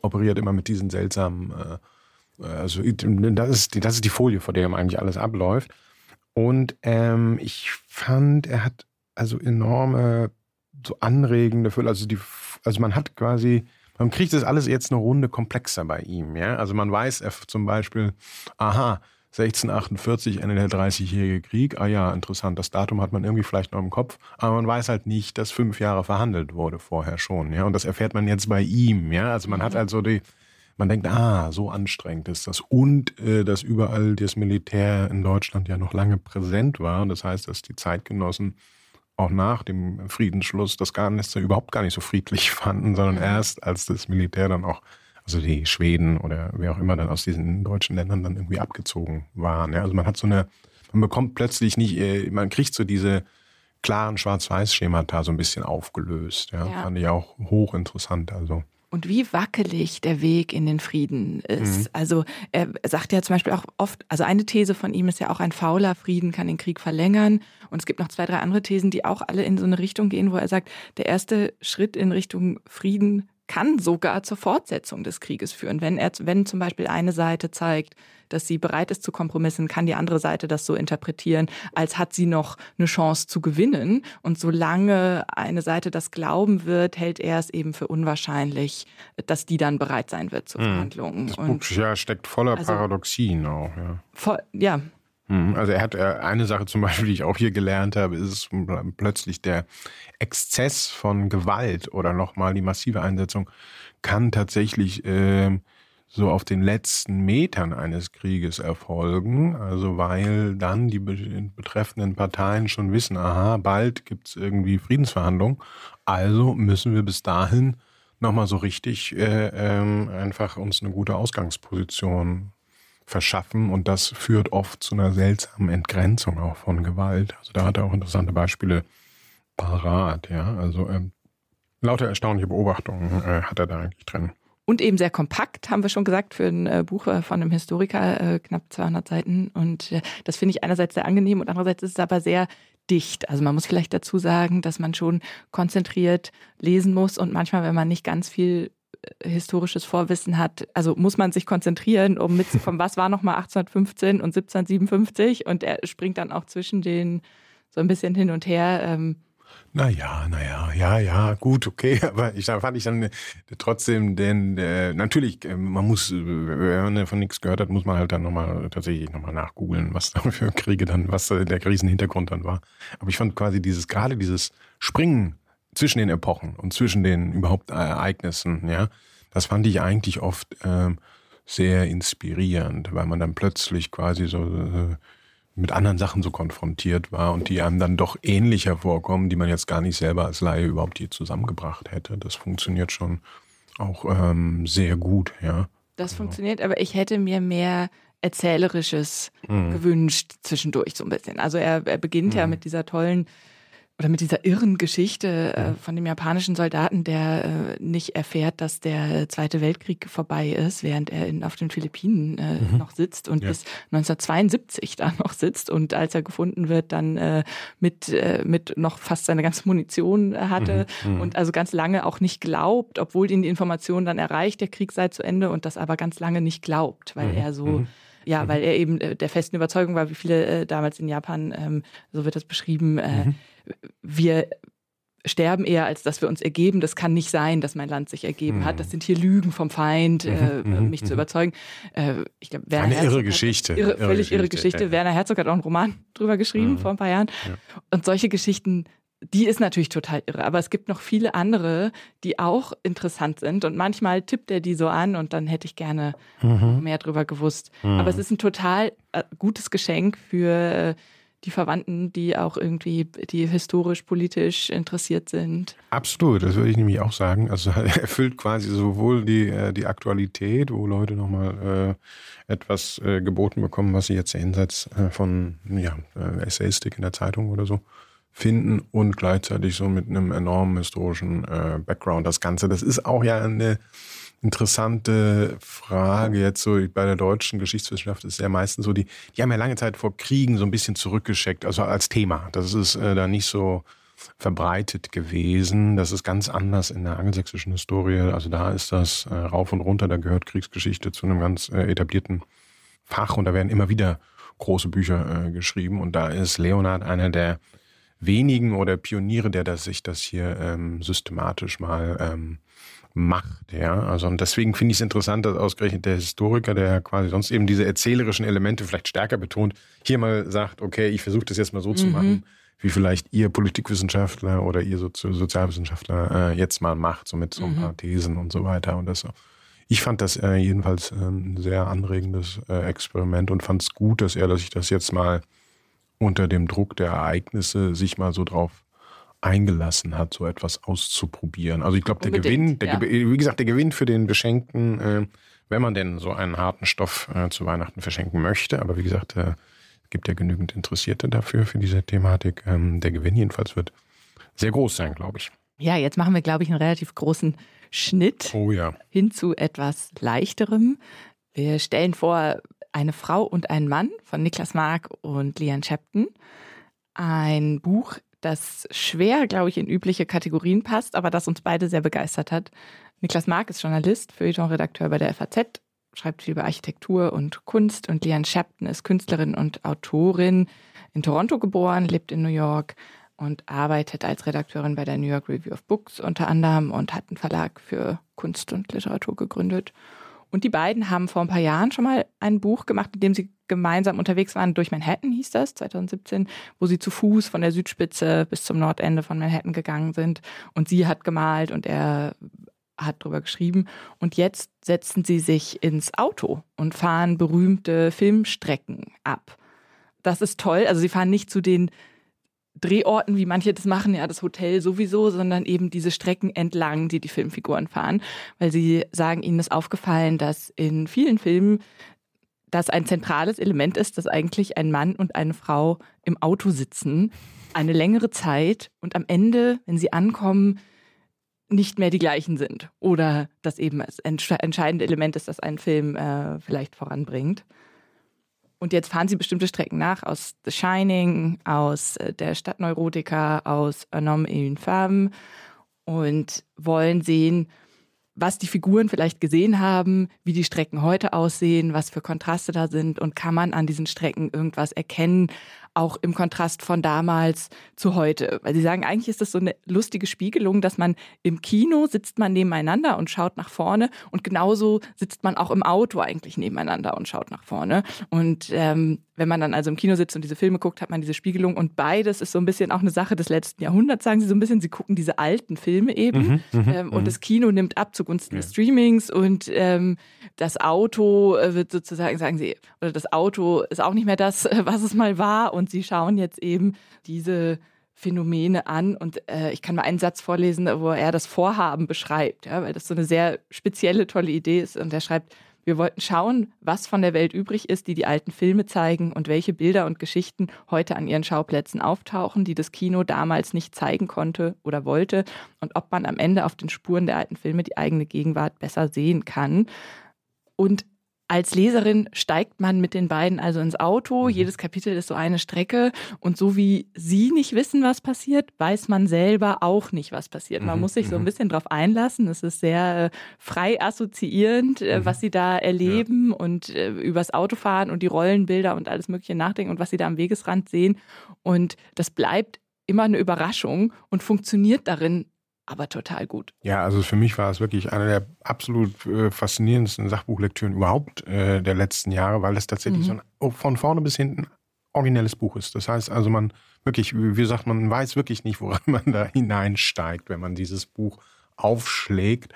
operiert immer mit diesen seltsamen, äh, also das ist, das ist die Folie, vor der eigentlich alles abläuft. Und ähm, ich fand, er hat also enorme so anregende Fülle, also die, also man hat quasi beim Krieg ist alles jetzt eine Runde komplexer bei ihm. Ja? Also man weiß zum Beispiel, aha, 1648, Ende der 30-jährige Krieg. Ah ja, interessant. Das Datum hat man irgendwie vielleicht noch im Kopf. Aber man weiß halt nicht, dass fünf Jahre verhandelt wurde vorher schon. Ja, und das erfährt man jetzt bei ihm. Ja, also man hat mhm. also die, man denkt, ah, so anstrengend ist das. Und äh, dass überall das Militär in Deutschland ja noch lange präsent war. Und das heißt, dass die Zeitgenossen auch nach dem Friedensschluss das nicht, überhaupt gar nicht so friedlich fanden, sondern mhm. erst als das Militär dann auch, also die Schweden oder wer auch immer dann aus diesen deutschen Ländern dann irgendwie abgezogen waren. Ja, also man hat so eine, man bekommt plötzlich nicht, äh, man kriegt so diese klaren Schwarz-Weiß-Schemata so ein bisschen aufgelöst. Ja, ja. fand ich auch hochinteressant. Also und wie wackelig der Weg in den Frieden ist. Mhm. Also er sagt ja zum Beispiel auch oft, also eine These von ihm ist ja auch, ein fauler Frieden kann den Krieg verlängern. Und es gibt noch zwei, drei andere Thesen, die auch alle in so eine Richtung gehen, wo er sagt, der erste Schritt in Richtung Frieden kann sogar zur Fortsetzung des Krieges führen. Wenn, er, wenn zum Beispiel eine Seite zeigt, dass sie bereit ist zu Kompromissen, kann die andere Seite das so interpretieren, als hat sie noch eine Chance zu gewinnen. Und solange eine Seite das glauben wird, hält er es eben für unwahrscheinlich, dass die dann bereit sein wird zu hm. Verhandlungen. Das Buch ja, steckt voller also, Paradoxien auch. Ja. Voll, ja, also er hat äh, eine Sache zum Beispiel, die ich auch hier gelernt habe, ist plötzlich der Exzess von Gewalt oder nochmal die massive Einsetzung kann tatsächlich äh, so auf den letzten Metern eines Krieges erfolgen. Also weil dann die betreffenden Parteien schon wissen, aha, bald gibt's irgendwie Friedensverhandlungen. Also müssen wir bis dahin nochmal so richtig äh, ähm, einfach uns eine gute Ausgangsposition verschaffen und das führt oft zu einer seltsamen Entgrenzung auch von Gewalt. Also da hat er auch interessante Beispiele parat, ja. Also ähm, lauter erstaunliche Beobachtungen äh, hat er da eigentlich drin. Und eben sehr kompakt, haben wir schon gesagt, für ein äh, Buch äh, von einem Historiker, äh, knapp 200 Seiten. Und das finde ich einerseits sehr angenehm und andererseits ist es aber sehr dicht. Also man muss vielleicht dazu sagen, dass man schon konzentriert lesen muss und manchmal, wenn man nicht ganz viel historisches Vorwissen hat, also muss man sich konzentrieren, um mitzukommen, was war nochmal 1815 und 1757 und er springt dann auch zwischen den so ein bisschen hin und her. Ähm, naja, naja, ja, ja, gut, okay, aber ich da fand ich dann äh, trotzdem, denn äh, natürlich, äh, man muss, äh, wenn man von nichts gehört hat, muss man halt dann nochmal tatsächlich nochmal nachgoogeln, was da für Kriege dann, was der Krisenhintergrund dann war. Aber ich fand quasi dieses, gerade dieses Springen zwischen den Epochen und zwischen den überhaupt Ereignissen, ja, das fand ich eigentlich oft ähm, sehr inspirierend, weil man dann plötzlich quasi so äh, mit anderen Sachen so konfrontiert war und die einem dann doch ähnlicher vorkommen, die man jetzt gar nicht selber als Laie überhaupt hier zusammengebracht hätte. Das funktioniert schon auch ähm, sehr gut, ja. Das also. funktioniert, aber ich hätte mir mehr Erzählerisches mhm. gewünscht zwischendurch so ein bisschen. Also er, er beginnt mhm. ja mit dieser tollen oder mit dieser irren Geschichte äh, von dem japanischen Soldaten, der äh, nicht erfährt, dass der Zweite Weltkrieg vorbei ist, während er in, auf den Philippinen äh, mhm. noch sitzt und ja. bis 1972 da noch sitzt und als er gefunden wird, dann äh, mit, äh, mit noch fast seine ganze Munition hatte mhm. Mhm. und also ganz lange auch nicht glaubt, obwohl ihn die Information dann erreicht, der Krieg sei zu Ende und das aber ganz lange nicht glaubt, weil mhm. er so mhm. ja, weil er eben äh, der festen Überzeugung war, wie viele äh, damals in Japan, ähm, so wird das beschrieben, äh, mhm wir sterben eher, als dass wir uns ergeben. Das kann nicht sein, dass mein Land sich ergeben hm. hat. Das sind hier Lügen vom Feind, äh, mhm, mhm, mich mhm. zu überzeugen. Äh, ich glaub, Werner Eine Herzog irre Geschichte. Irre, irre völlig Geschichte, irre Geschichte. Ja. Werner Herzog hat auch einen Roman drüber geschrieben mhm. vor ein paar Jahren. Ja. Und solche Geschichten, die ist natürlich total irre. Aber es gibt noch viele andere, die auch interessant sind. Und manchmal tippt er die so an und dann hätte ich gerne mhm. mehr drüber gewusst. Aber es ist ein total äh, gutes Geschenk für die Verwandten, die auch irgendwie, die historisch, politisch interessiert sind. Absolut, das würde ich nämlich auch sagen. Also er erfüllt quasi sowohl die, äh, die Aktualität, wo Leute nochmal äh, etwas äh, geboten bekommen, was sie jetzt jenseits von ja, Essayistik in der Zeitung oder so finden und gleichzeitig so mit einem enormen historischen Background das Ganze. Das ist auch ja eine interessante Frage jetzt so bei der deutschen Geschichtswissenschaft ist ja meistens so, die, die haben ja lange Zeit vor Kriegen so ein bisschen zurückgeschickt, also als Thema. Das ist äh, da nicht so verbreitet gewesen. Das ist ganz anders in der angelsächsischen Historie. Also da ist das äh, rauf und runter, da gehört Kriegsgeschichte zu einem ganz äh, etablierten Fach und da werden immer wieder große Bücher äh, geschrieben und da ist Leonhard einer der wenigen oder Pioniere, der das, sich das hier ähm, systematisch mal ähm, macht. Ja, also und deswegen finde ich es interessant, dass ausgerechnet der Historiker, der quasi sonst eben diese erzählerischen Elemente vielleicht stärker betont, hier mal sagt, okay, ich versuche das jetzt mal so mhm. zu machen, wie vielleicht ihr Politikwissenschaftler oder ihr Sozi Sozialwissenschaftler äh, jetzt mal macht, so mit so ein mhm. paar Thesen und so weiter und das so. Ich fand das äh, jedenfalls äh, ein sehr anregendes äh, Experiment und fand es gut, dass er, dass ich das jetzt mal unter dem Druck der Ereignisse sich mal so drauf eingelassen hat, so etwas auszuprobieren. Also ich glaube, der Gewinn, der, ja. wie gesagt, der Gewinn für den Beschenkten, äh, wenn man denn so einen harten Stoff äh, zu Weihnachten verschenken möchte, aber wie gesagt, äh, es gibt ja genügend Interessierte dafür, für diese Thematik. Ähm, der Gewinn jedenfalls wird sehr groß sein, glaube ich. Ja, jetzt machen wir, glaube ich, einen relativ großen Schnitt oh ja. hin zu etwas leichterem. Wir stellen vor eine Frau und einen Mann von Niklas Mark und Lian Shepton. Ein Buch, das schwer, glaube ich, in übliche Kategorien passt, aber das uns beide sehr begeistert hat. Niklas Mark ist Journalist, Feuilleton-Redakteur bei der FAZ, schreibt viel über Architektur und Kunst und Lian Shepton ist Künstlerin und Autorin, in Toronto geboren, lebt in New York und arbeitet als Redakteurin bei der New York Review of Books unter anderem und hat einen Verlag für Kunst und Literatur gegründet. Und die beiden haben vor ein paar Jahren schon mal ein Buch gemacht, in dem sie gemeinsam unterwegs waren. Durch Manhattan hieß das, 2017, wo sie zu Fuß von der Südspitze bis zum Nordende von Manhattan gegangen sind. Und sie hat gemalt und er hat drüber geschrieben. Und jetzt setzen sie sich ins Auto und fahren berühmte Filmstrecken ab. Das ist toll. Also sie fahren nicht zu den Drehorten, wie manche das machen, ja, das Hotel sowieso, sondern eben diese Strecken entlang, die die Filmfiguren fahren, weil sie sagen, ihnen ist aufgefallen, dass in vielen Filmen das ein zentrales Element ist, dass eigentlich ein Mann und eine Frau im Auto sitzen, eine längere Zeit und am Ende, wenn sie ankommen, nicht mehr die gleichen sind oder das eben das entscheidende Element ist, das einen Film äh, vielleicht voranbringt. Und jetzt fahren sie bestimmte Strecken nach aus The Shining, aus äh, der Stadtneurotika, aus Un homme et une femme und wollen sehen, was die Figuren vielleicht gesehen haben, wie die Strecken heute aussehen, was für Kontraste da sind und kann man an diesen Strecken irgendwas erkennen, auch im Kontrast von damals zu heute. Weil sie sagen, eigentlich ist das so eine lustige Spiegelung, dass man im Kino sitzt man nebeneinander und schaut nach vorne und genauso sitzt man auch im Auto eigentlich nebeneinander und schaut nach vorne. Und ähm, wenn man dann also im Kino sitzt und diese Filme guckt, hat man diese Spiegelung und beides ist so ein bisschen auch eine Sache des letzten Jahrhunderts, sagen sie so ein bisschen. Sie gucken diese alten Filme eben mhm, mhm ähm, und mhm. das Kino nimmt ab zugunsten ja. des Streamings und ähm, das Auto äh, wird sozusagen, sagen sie, oder das Auto ist auch nicht mehr das, was es mal war und sie schauen jetzt eben diese Phänomene an und äh, ich kann mal einen Satz vorlesen, wo er das Vorhaben beschreibt, ja, weil das so eine sehr spezielle, tolle Idee ist und er schreibt, wir wollten schauen, was von der Welt übrig ist, die die alten Filme zeigen und welche Bilder und Geschichten heute an ihren Schauplätzen auftauchen, die das Kino damals nicht zeigen konnte oder wollte und ob man am Ende auf den Spuren der alten Filme die eigene Gegenwart besser sehen kann. Und als Leserin steigt man mit den beiden also ins Auto. Mhm. Jedes Kapitel ist so eine Strecke. Und so wie sie nicht wissen, was passiert, weiß man selber auch nicht, was passiert. Man mhm. muss sich so ein mhm. bisschen drauf einlassen. Es ist sehr äh, frei assoziierend, äh, mhm. was sie da erleben ja. und äh, übers Autofahren und die Rollenbilder und alles Mögliche nachdenken und was sie da am Wegesrand sehen. Und das bleibt immer eine Überraschung und funktioniert darin aber total gut. Ja, also für mich war es wirklich eine der absolut äh, faszinierendsten Sachbuchlektüren überhaupt äh, der letzten Jahre, weil es tatsächlich mhm. so ein oh, von vorne bis hinten originelles Buch ist. Das heißt also, man wirklich, wie gesagt, man weiß wirklich nicht, woran man da hineinsteigt, wenn man dieses Buch aufschlägt.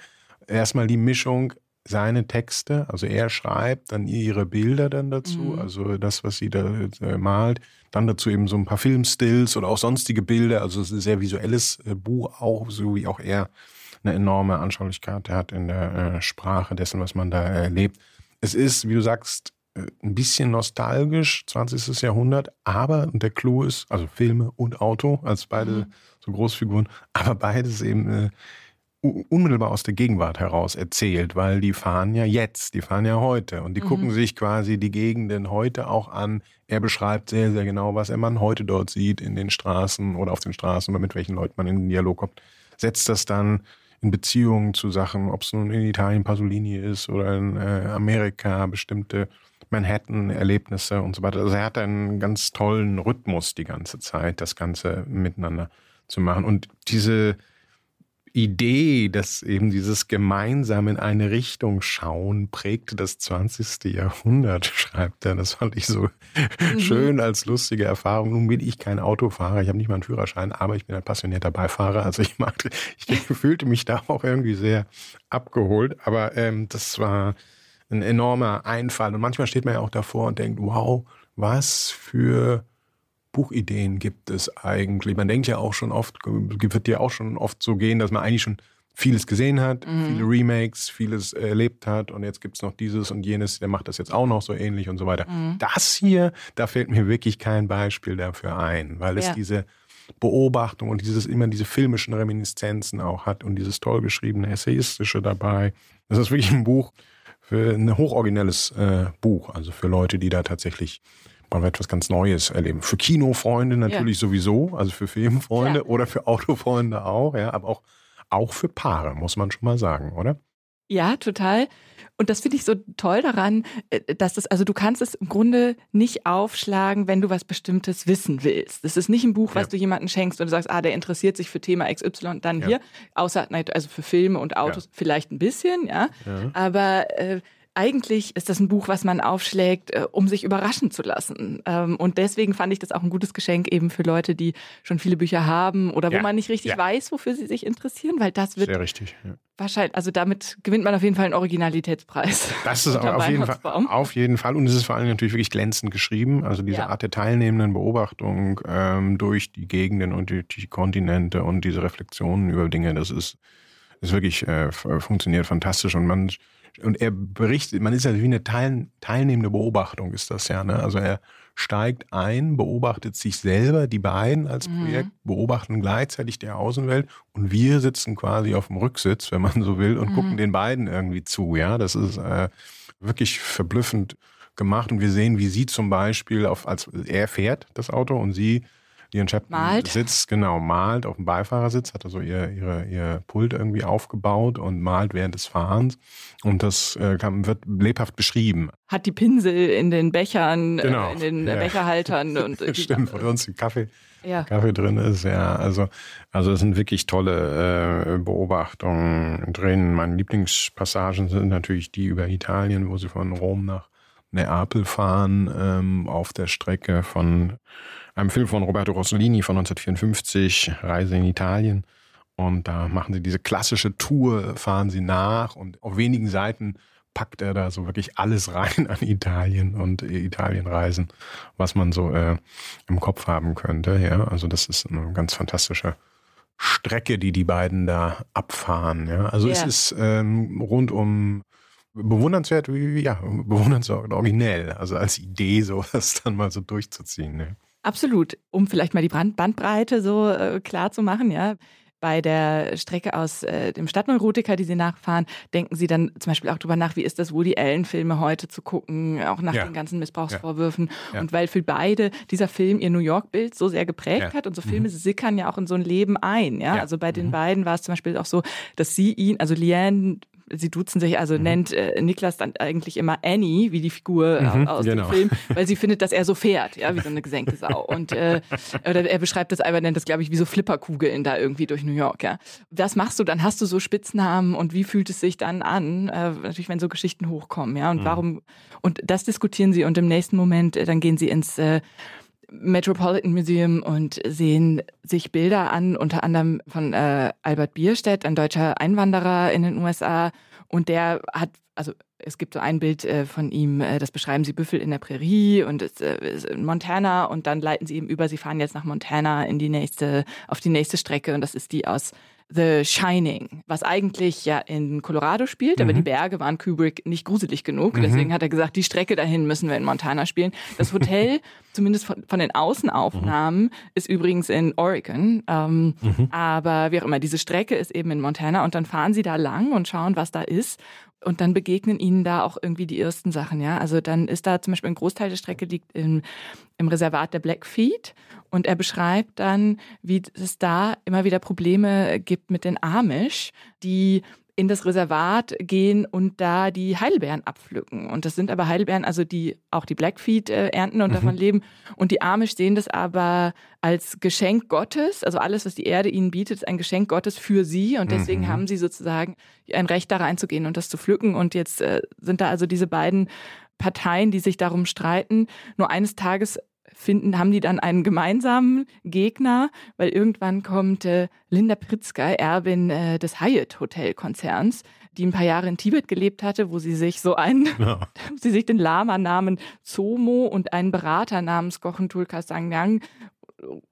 Erstmal die Mischung seine Texte, also er schreibt, dann ihre Bilder dann dazu, mhm. also das, was sie da äh, malt, dann dazu eben so ein paar Filmstills oder auch sonstige Bilder, also es ist ein sehr visuelles äh, Buch auch, so wie auch er eine enorme Anschaulichkeit hat in der äh, Sprache dessen, was man da erlebt. Es ist, wie du sagst, ein bisschen nostalgisch, 20. Jahrhundert, aber der Clou ist, also Filme und Auto als beide mhm. so Großfiguren, aber beides eben unmittelbar aus der Gegenwart heraus erzählt, weil die fahren ja jetzt, die fahren ja heute und die mhm. gucken sich quasi die Gegenden heute auch an. Er beschreibt sehr, sehr genau, was er man heute dort sieht in den Straßen oder auf den Straßen oder mit welchen Leuten man in den Dialog kommt. Setzt das dann in Beziehungen zu Sachen, ob es nun in Italien Pasolini ist oder in äh, Amerika bestimmte Manhattan-Erlebnisse und so weiter. Also er hat einen ganz tollen Rhythmus die ganze Zeit, das Ganze miteinander zu machen. Und diese Idee, dass eben dieses gemeinsam in eine Richtung schauen prägte das 20. Jahrhundert, schreibt er. Das fand ich so mhm. schön als lustige Erfahrung. Nun bin ich kein Autofahrer, ich habe nicht mal einen Führerschein, aber ich bin ein passionierter Beifahrer. Also ich mag, ich fühlte mich da auch irgendwie sehr abgeholt. Aber ähm, das war ein enormer Einfall. Und manchmal steht man ja auch davor und denkt, wow, was für Buchideen gibt es eigentlich? Man denkt ja auch schon oft, wird dir auch schon oft so gehen, dass man eigentlich schon vieles gesehen hat, mhm. viele Remakes, vieles erlebt hat und jetzt gibt es noch dieses und jenes, der macht das jetzt auch noch so ähnlich und so weiter. Mhm. Das hier, da fällt mir wirklich kein Beispiel dafür ein, weil es diese Beobachtung und dieses immer diese filmischen Reminiszenzen auch hat und dieses toll geschriebene Essayistische dabei. Das ist wirklich ein Buch für ein hochoriginelles äh, Buch, also für Leute, die da tatsächlich mal etwas ganz Neues erleben. Für Kinofreunde natürlich ja. sowieso, also für Filmfreunde ja. oder für Autofreunde auch, ja, aber auch, auch für Paare, muss man schon mal sagen, oder? Ja, total. Und das finde ich so toll daran, äh, dass das, also du kannst es im Grunde nicht aufschlagen, wenn du was Bestimmtes wissen willst. Das ist nicht ein Buch, was ja. du jemandem schenkst und du sagst, ah, der interessiert sich für Thema XY, dann ja. hier. Außer, also für Filme und Autos ja. vielleicht ein bisschen, ja. Aber äh, eigentlich ist das ein Buch, was man aufschlägt, äh, um sich überraschen zu lassen. Ähm, und deswegen fand ich das auch ein gutes Geschenk eben für Leute, die schon viele Bücher haben oder ja. wo man nicht richtig ja. weiß, wofür sie sich interessieren, weil das wird sehr richtig. Ja. Wahrscheinlich, also damit gewinnt man auf jeden Fall einen Originalitätspreis. Das ist auf jeden, Fall, auf jeden Fall. Und es ist vor allem natürlich wirklich glänzend geschrieben. Also diese Art der teilnehmenden Beobachtung ähm, durch die Gegenden und die, die, Kontinente und diese Reflexionen über Dinge, das ist, ist wirklich, äh, funktioniert fantastisch. Und man und er berichtet, man ist ja wie eine teil, teilnehmende Beobachtung, ist das ja. Ne? Also er steigt ein, beobachtet sich selber, die beiden als mhm. Projekt, beobachten gleichzeitig der Außenwelt und wir sitzen quasi auf dem Rücksitz, wenn man so will, und mhm. gucken den beiden irgendwie zu. Ja, das ist äh, wirklich verblüffend gemacht und wir sehen, wie sie zum Beispiel auf, als er fährt das Auto und sie Ian Chapman malt. sitzt, genau, malt auf dem Beifahrersitz, hat also ihr, ihre, ihr Pult irgendwie aufgebaut und malt während des Fahrens. Und das äh, kann, wird lebhaft beschrieben. Hat die Pinsel in den Bechern, äh, genau. äh, in den ja. Becherhaltern und Stimmt, wo sonst Kaffee, ja. Kaffee drin ist, ja. Also, also es sind wirklich tolle äh, Beobachtungen drin. Meine Lieblingspassagen sind natürlich die über Italien, wo sie von Rom nach Neapel fahren, ähm, auf der Strecke von einem Film von Roberto Rossellini von 1954, Reise in Italien. Und da machen sie diese klassische Tour, fahren sie nach und auf wenigen Seiten packt er da so wirklich alles rein an Italien und Italienreisen, was man so äh, im Kopf haben könnte. Ja, also das ist eine ganz fantastische Strecke, die die beiden da abfahren. Ja, also yeah. es ist ähm, rundum bewundernswert, wie, ja, bewundernswert originell, also als Idee sowas dann mal so durchzuziehen. Ne? Absolut. Um vielleicht mal die Bandbreite so äh, klar zu machen, ja. Bei der Strecke aus äh, dem Stadtneurotiker, die Sie nachfahren, denken Sie dann zum Beispiel auch drüber nach, wie ist das Woody Allen-Filme heute zu gucken, auch nach ja. den ganzen Missbrauchsvorwürfen. Ja. Und weil für beide dieser Film ihr New York-Bild so sehr geprägt ja. hat und so Filme mhm. sickern ja auch in so ein Leben ein. Ja? Also bei den mhm. beiden war es zum Beispiel auch so, dass sie ihn, also Liane sie duzen sich, also mhm. nennt äh, Niklas dann eigentlich immer Annie, wie die Figur äh, mhm, aus genau. dem Film, weil sie findet, dass er so fährt, ja, wie so eine gesenkte Sau. Und äh, oder er beschreibt das einfach, nennt das, glaube ich, wie so Flipperkugeln da irgendwie durch New York, ja. Was machst du dann? Hast du so Spitznamen und wie fühlt es sich dann an? Äh, natürlich, wenn so Geschichten hochkommen, ja. Und mhm. warum, und das diskutieren sie und im nächsten Moment, äh, dann gehen sie ins äh, Metropolitan Museum und sehen sich Bilder an, unter anderem von äh, Albert Bierstedt, ein deutscher Einwanderer in den USA. Und der hat, also es gibt so ein Bild äh, von ihm, äh, das beschreiben sie Büffel in der Prärie und äh, Montana und dann leiten sie eben über, sie fahren jetzt nach Montana in die nächste, auf die nächste Strecke und das ist die aus The Shining, was eigentlich ja in Colorado spielt, mhm. aber die Berge waren Kubrick nicht gruselig genug. Mhm. Deswegen hat er gesagt, die Strecke dahin müssen wir in Montana spielen. Das Hotel, zumindest von, von, den Außenaufnahmen, mhm. ist übrigens in Oregon. Ähm, mhm. aber wie auch immer, diese Strecke ist eben in Montana und dann fahren sie da lang und schauen, was da ist. Und dann begegnen ihnen da auch irgendwie die ersten Sachen, ja. Also dann ist da zum Beispiel ein Großteil der Strecke liegt im, im Reservat der Blackfeet und er beschreibt dann, wie es da immer wieder Probleme gibt mit den Amish, die in das Reservat gehen und da die Heidelbeeren abpflücken. Und das sind aber Heidelbeeren, also die auch die Blackfeet äh, ernten und mhm. davon leben. Und die Amish sehen das aber als Geschenk Gottes. Also alles, was die Erde ihnen bietet, ist ein Geschenk Gottes für sie. Und deswegen mhm. haben sie sozusagen ein Recht da reinzugehen und das zu pflücken. Und jetzt äh, sind da also diese beiden Parteien, die sich darum streiten. Nur eines Tages finden, haben die dann einen gemeinsamen Gegner, weil irgendwann kommt äh, Linda Pritzker, Erbin äh, des Hyatt Hotel Konzerns, die ein paar Jahre in Tibet gelebt hatte, wo sie sich so einen, ja. sie sich den Lama namen Zomo und einen Berater namens Gochentul Kasangyang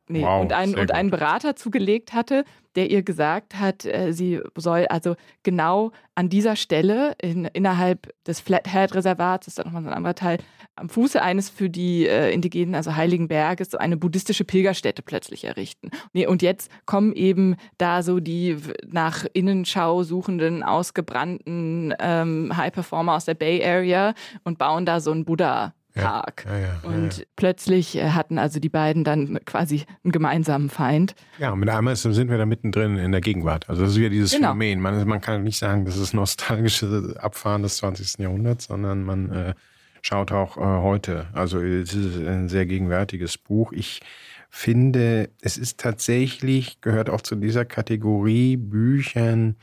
nee, wow, und, einen, und einen Berater zugelegt hatte, der ihr gesagt hat, äh, sie soll also genau an dieser Stelle in, innerhalb des Flathead-Reservats, das ist dann nochmal so ein anderer Teil, am Fuße eines für die äh, Indigenen, also Heiligen Berges, so eine buddhistische Pilgerstätte plötzlich errichten. Nee, und jetzt kommen eben da so die nach Innenschau suchenden, ausgebrannten ähm, High-Performer aus der Bay Area und bauen da so einen Buddha Park. Ja, ja, ja, und plötzlich äh, hatten also die beiden dann quasi einen gemeinsamen Feind. Ja, und mit einmal sind wir da mittendrin in der Gegenwart. Also das ist wieder dieses genau. Phänomen. Man, man, kann nicht sagen, das ist nostalgische Abfahren des 20. Jahrhunderts, sondern man äh, schaut auch äh, heute. Also es ist ein sehr gegenwärtiges Buch. Ich finde, es ist tatsächlich, gehört auch zu dieser Kategorie Büchern,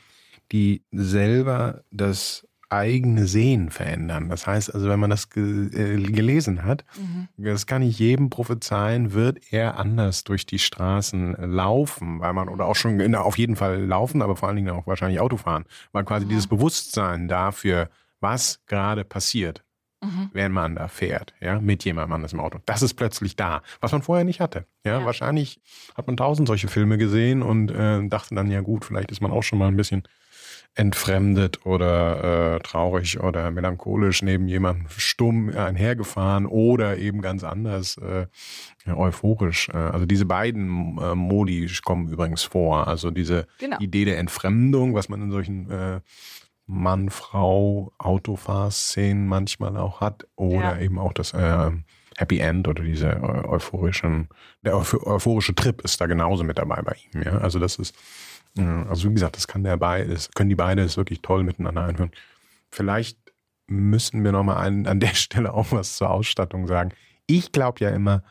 die selber das eigene Sehen verändern. Das heißt also, wenn man das ge äh, gelesen hat, mhm. das kann ich jedem prophezeien, wird er anders durch die Straßen laufen, weil man, oder auch schon in, auf jeden Fall laufen, aber vor allen Dingen auch wahrscheinlich Auto fahren, weil quasi mhm. dieses Bewusstsein dafür, was gerade passiert, mhm. wenn man da fährt, ja, mit jemandem anders im Auto. Das ist plötzlich da, was man vorher nicht hatte. Ja, ja. wahrscheinlich hat man tausend solche Filme gesehen und äh, dachte dann, ja gut, vielleicht ist man auch schon mal ein bisschen entfremdet oder äh, traurig oder melancholisch neben jemandem stumm einhergefahren oder eben ganz anders äh, euphorisch. Äh, also diese beiden äh, Modi kommen übrigens vor. Also diese genau. Idee der Entfremdung, was man in solchen äh, Mann, Frau, Autofahrszenen manchmal auch hat oder ja. eben auch das äh, Happy End oder diese äh, euphorischen, der euphorische Trip ist da genauso mit dabei bei ihm. Ja? Also das ist also wie gesagt, das kann der beide, können die beide ist wirklich toll miteinander einhören. Vielleicht müssen wir nochmal an der Stelle auch was zur Ausstattung sagen. Ich glaube ja immer,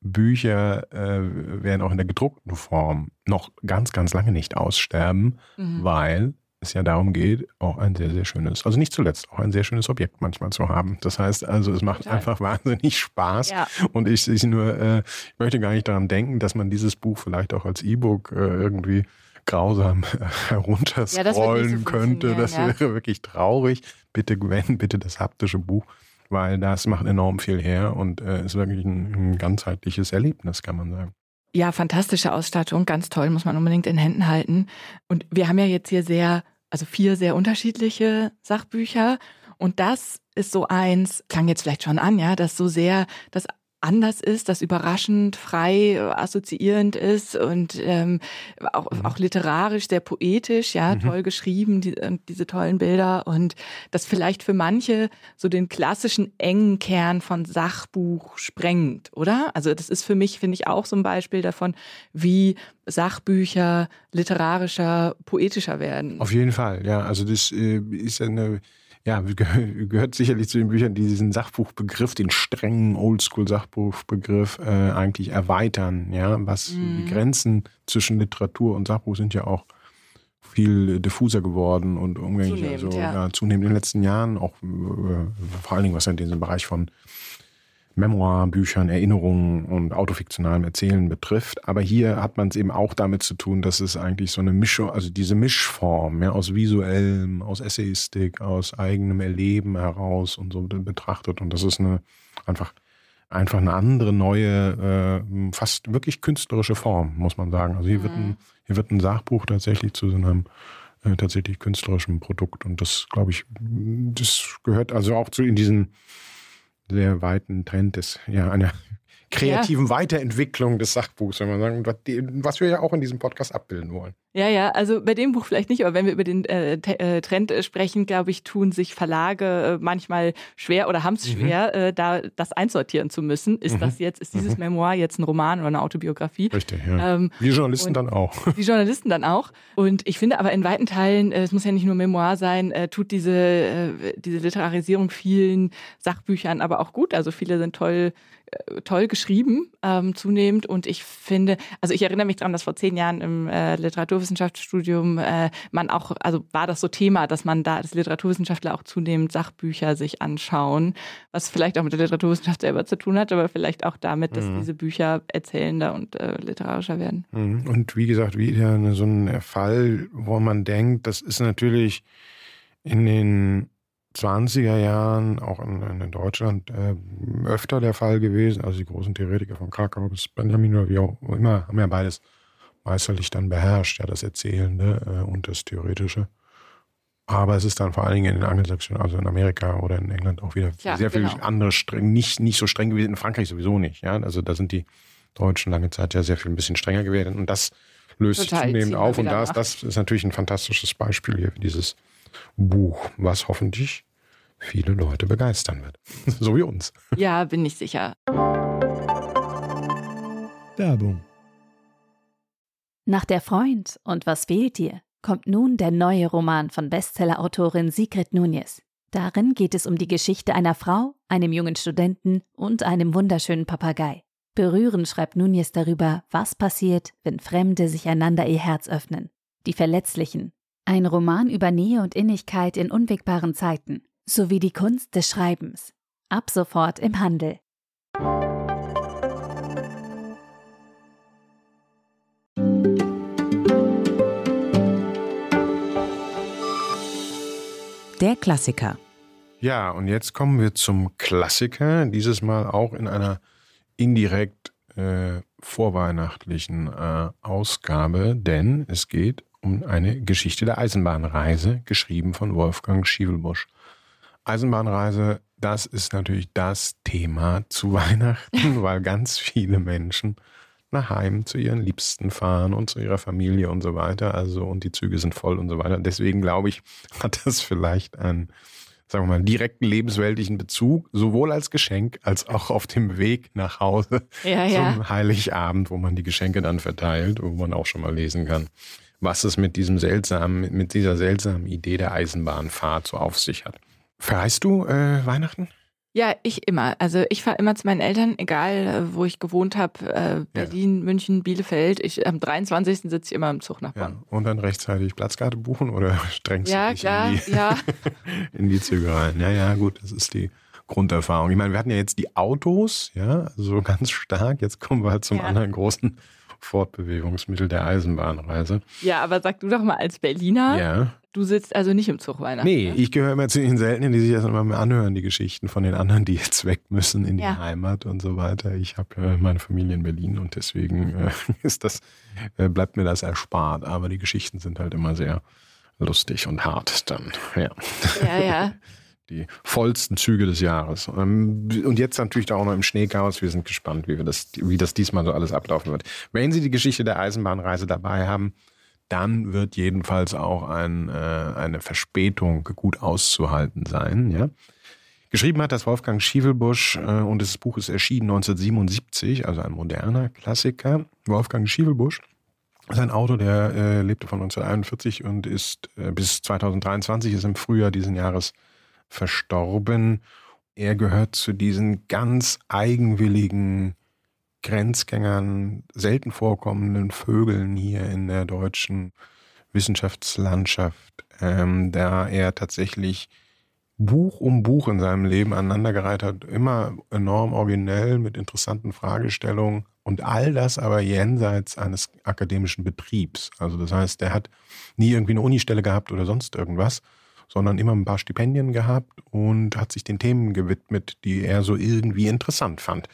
Bücher äh, werden auch in der gedruckten Form noch ganz, ganz lange nicht aussterben, mhm. weil es ja darum geht, auch ein sehr, sehr schönes, also nicht zuletzt, auch ein sehr schönes Objekt manchmal zu haben. Das heißt also, es macht Total. einfach wahnsinnig Spaß. Ja. Und ich, ich nur, äh, ich möchte gar nicht daran denken, dass man dieses Buch vielleicht auch als E-Book äh, irgendwie grausam herunterscrollen ja, so könnte. Das ja. wäre wirklich traurig. Bitte Gwen, bitte das haptische Buch, weil das macht enorm viel her und äh, ist wirklich ein, ein ganzheitliches Erlebnis, kann man sagen. Ja, fantastische Ausstattung, ganz toll, muss man unbedingt in Händen halten. Und wir haben ja jetzt hier sehr, also vier sehr unterschiedliche Sachbücher. Und das ist so eins, klang jetzt vielleicht schon an, ja, das so sehr das anders ist, das überraschend frei äh, assoziierend ist und ähm, auch, mhm. auch literarisch sehr poetisch, ja, mhm. toll geschrieben, die, diese tollen Bilder und das vielleicht für manche so den klassischen engen Kern von Sachbuch sprengt, oder? Also das ist für mich, finde ich, auch so ein Beispiel davon, wie Sachbücher literarischer, poetischer werden. Auf jeden Fall, ja. Also das äh, ist eine ja, gehört sicherlich zu den Büchern, die diesen Sachbuchbegriff, den strengen Oldschool-Sachbuchbegriff äh, eigentlich erweitern. Ja, was mhm. die Grenzen zwischen Literatur und Sachbuch sind ja auch viel diffuser geworden und umgänglich. Zunehmend, also, ja. ja. zunehmend in den letzten Jahren, auch äh, vor allen Dingen was in diesem Bereich von Memoirbüchern, Erinnerungen und autofiktionalem Erzählen betrifft. Aber hier hat man es eben auch damit zu tun, dass es eigentlich so eine Mischung, also diese Mischform ja, aus visuellem, aus Essayistik, aus eigenem Erleben heraus und so betrachtet. Und das ist eine einfach einfach eine andere, neue, äh, fast wirklich künstlerische Form, muss man sagen. Also hier mhm. wird ein hier wird ein Sachbuch tatsächlich zu so einem äh, tatsächlich künstlerischen Produkt. Und das, glaube ich, das gehört also auch zu in diesen sehr weiten Trend ist, ja, einer kreativen ja. Weiterentwicklung des Sachbuchs, wenn man sagen, was wir ja auch in diesem Podcast abbilden wollen. Ja, ja, also bei dem Buch vielleicht nicht, aber wenn wir über den äh, äh Trend äh, sprechen, glaube ich, tun sich Verlage äh, manchmal schwer oder haben es mhm. schwer, äh, da das einsortieren zu müssen. Ist mhm. das jetzt, ist dieses mhm. Memoir jetzt ein Roman oder eine Autobiografie? Richtig, ja. Ähm, die Journalisten dann auch. Die Journalisten dann auch. Und ich finde aber in weiten Teilen, es muss ja nicht nur Memoir sein, tut diese, diese Literarisierung vielen Sachbüchern aber auch gut. Also viele sind toll toll geschrieben, ähm, zunehmend. Und ich finde, also ich erinnere mich daran, dass vor zehn Jahren im äh, Literaturwissenschaftsstudium äh, man auch, also war das so Thema, dass man da als Literaturwissenschaftler auch zunehmend Sachbücher sich anschauen, was vielleicht auch mit der Literaturwissenschaft selber zu tun hat, aber vielleicht auch damit, dass mhm. diese Bücher erzählender und äh, literarischer werden. Mhm. Und wie gesagt, wieder so ein Fall, wo man denkt, das ist natürlich in den 20er Jahren auch in, in Deutschland äh, öfter der Fall gewesen. Also die großen Theoretiker von Krakau bis Benjamin oder wie auch immer haben ja beides meisterlich dann beherrscht, ja, das Erzählende äh, und das Theoretische. Aber es ist dann vor allen Dingen in den Angelsächsischen, also in Amerika oder in England auch wieder ja, sehr genau. viel andere streng, nicht, nicht so streng gewesen, in Frankreich sowieso nicht. Ja? Also da sind die Deutschen lange Zeit ja sehr viel ein bisschen strenger gewesen. Und das löst sich zunehmend auf. Und das, das ist natürlich ein fantastisches Beispiel hier für dieses Buch, was hoffentlich viele Leute begeistern wird. so wie uns. Ja, bin ich sicher. Werbung. Nach der Freund und was fehlt dir? kommt nun der neue Roman von Bestsellerautorin Sigrid Nunez. Darin geht es um die Geschichte einer Frau, einem jungen Studenten und einem wunderschönen Papagei. Berührend schreibt Nunez darüber, was passiert, wenn Fremde sich einander ihr Herz öffnen. Die Verletzlichen. Ein Roman über Nähe und Innigkeit in unwegbaren Zeiten, sowie die Kunst des Schreibens. Ab sofort im Handel. Der Klassiker. Ja, und jetzt kommen wir zum Klassiker, dieses Mal auch in einer indirekt äh, vorweihnachtlichen äh, Ausgabe, denn es geht um eine Geschichte der Eisenbahnreise, geschrieben von Wolfgang Schievelbusch. Eisenbahnreise, das ist natürlich das Thema zu Weihnachten, weil ganz viele Menschen nach Heim zu ihren Liebsten fahren und zu ihrer Familie und so weiter. Also, und die Züge sind voll und so weiter. Deswegen glaube ich, hat das vielleicht einen sagen wir mal, direkten lebensweltlichen Bezug, sowohl als Geschenk als auch auf dem Weg nach Hause ja, ja. zum Heiligabend, wo man die Geschenke dann verteilt, wo man auch schon mal lesen kann, was es mit diesem seltsamen, mit dieser seltsamen Idee der Eisenbahnfahrt so auf sich hat. Verreist du äh, Weihnachten? Ja, ich immer. Also ich fahre immer zu meinen Eltern, egal äh, wo ich gewohnt habe, äh, Berlin, ja. München, Bielefeld. Ich, am 23. sitze ich immer im Zug nach Bonn. Ja. Und dann rechtzeitig Platzkarte buchen oder strengst ja, du dich klar, in, die, ja. in die Züge rein? Ja, ja, gut, das ist die Grunderfahrung. Ich meine, wir hatten ja jetzt die Autos, ja, so ganz stark. Jetzt kommen wir halt zum anderen großen Fortbewegungsmittel der Eisenbahnreise. Ja, aber sag du doch mal als Berliner, ja. du sitzt also nicht im Zug Weihnachten. Nee, ne? ich gehöre immer zu den Seltenen, die sich erst mal anhören, die Geschichten von den anderen, die jetzt weg müssen in die ja. Heimat und so weiter. Ich habe äh, meine Familie in Berlin und deswegen äh, ist das, äh, bleibt mir das erspart. Aber die Geschichten sind halt immer sehr lustig und hart dann. Ja, ja. ja. die vollsten Züge des Jahres. Ähm, und jetzt natürlich auch noch im Schneechaos. Wir sind gespannt, wie, wir das, wie das diesmal so alles ablaufen wird. Wenn Sie die Geschichte der Eisenbahnreise dabei haben, dann wird jedenfalls auch ein, äh, eine Verspätung gut auszuhalten sein. Ja? Geschrieben hat das Wolfgang Schievelbusch äh, und das Buch ist erschienen 1977, also ein moderner Klassiker. Wolfgang Schievelbusch ist ein Autor, der äh, lebte von 1941 und ist äh, bis 2023, ist im Frühjahr diesen Jahres verstorben. Er gehört zu diesen ganz eigenwilligen Grenzgängern, selten vorkommenden Vögeln hier in der deutschen Wissenschaftslandschaft, ähm, da er tatsächlich Buch um Buch in seinem Leben aneinandergereiht hat, immer enorm originell mit interessanten Fragestellungen und all das aber jenseits eines akademischen Betriebs. Also das heißt, er hat nie irgendwie eine Unistelle gehabt oder sonst irgendwas, sondern immer ein paar Stipendien gehabt und hat sich den Themen gewidmet, die er so irgendwie interessant fand.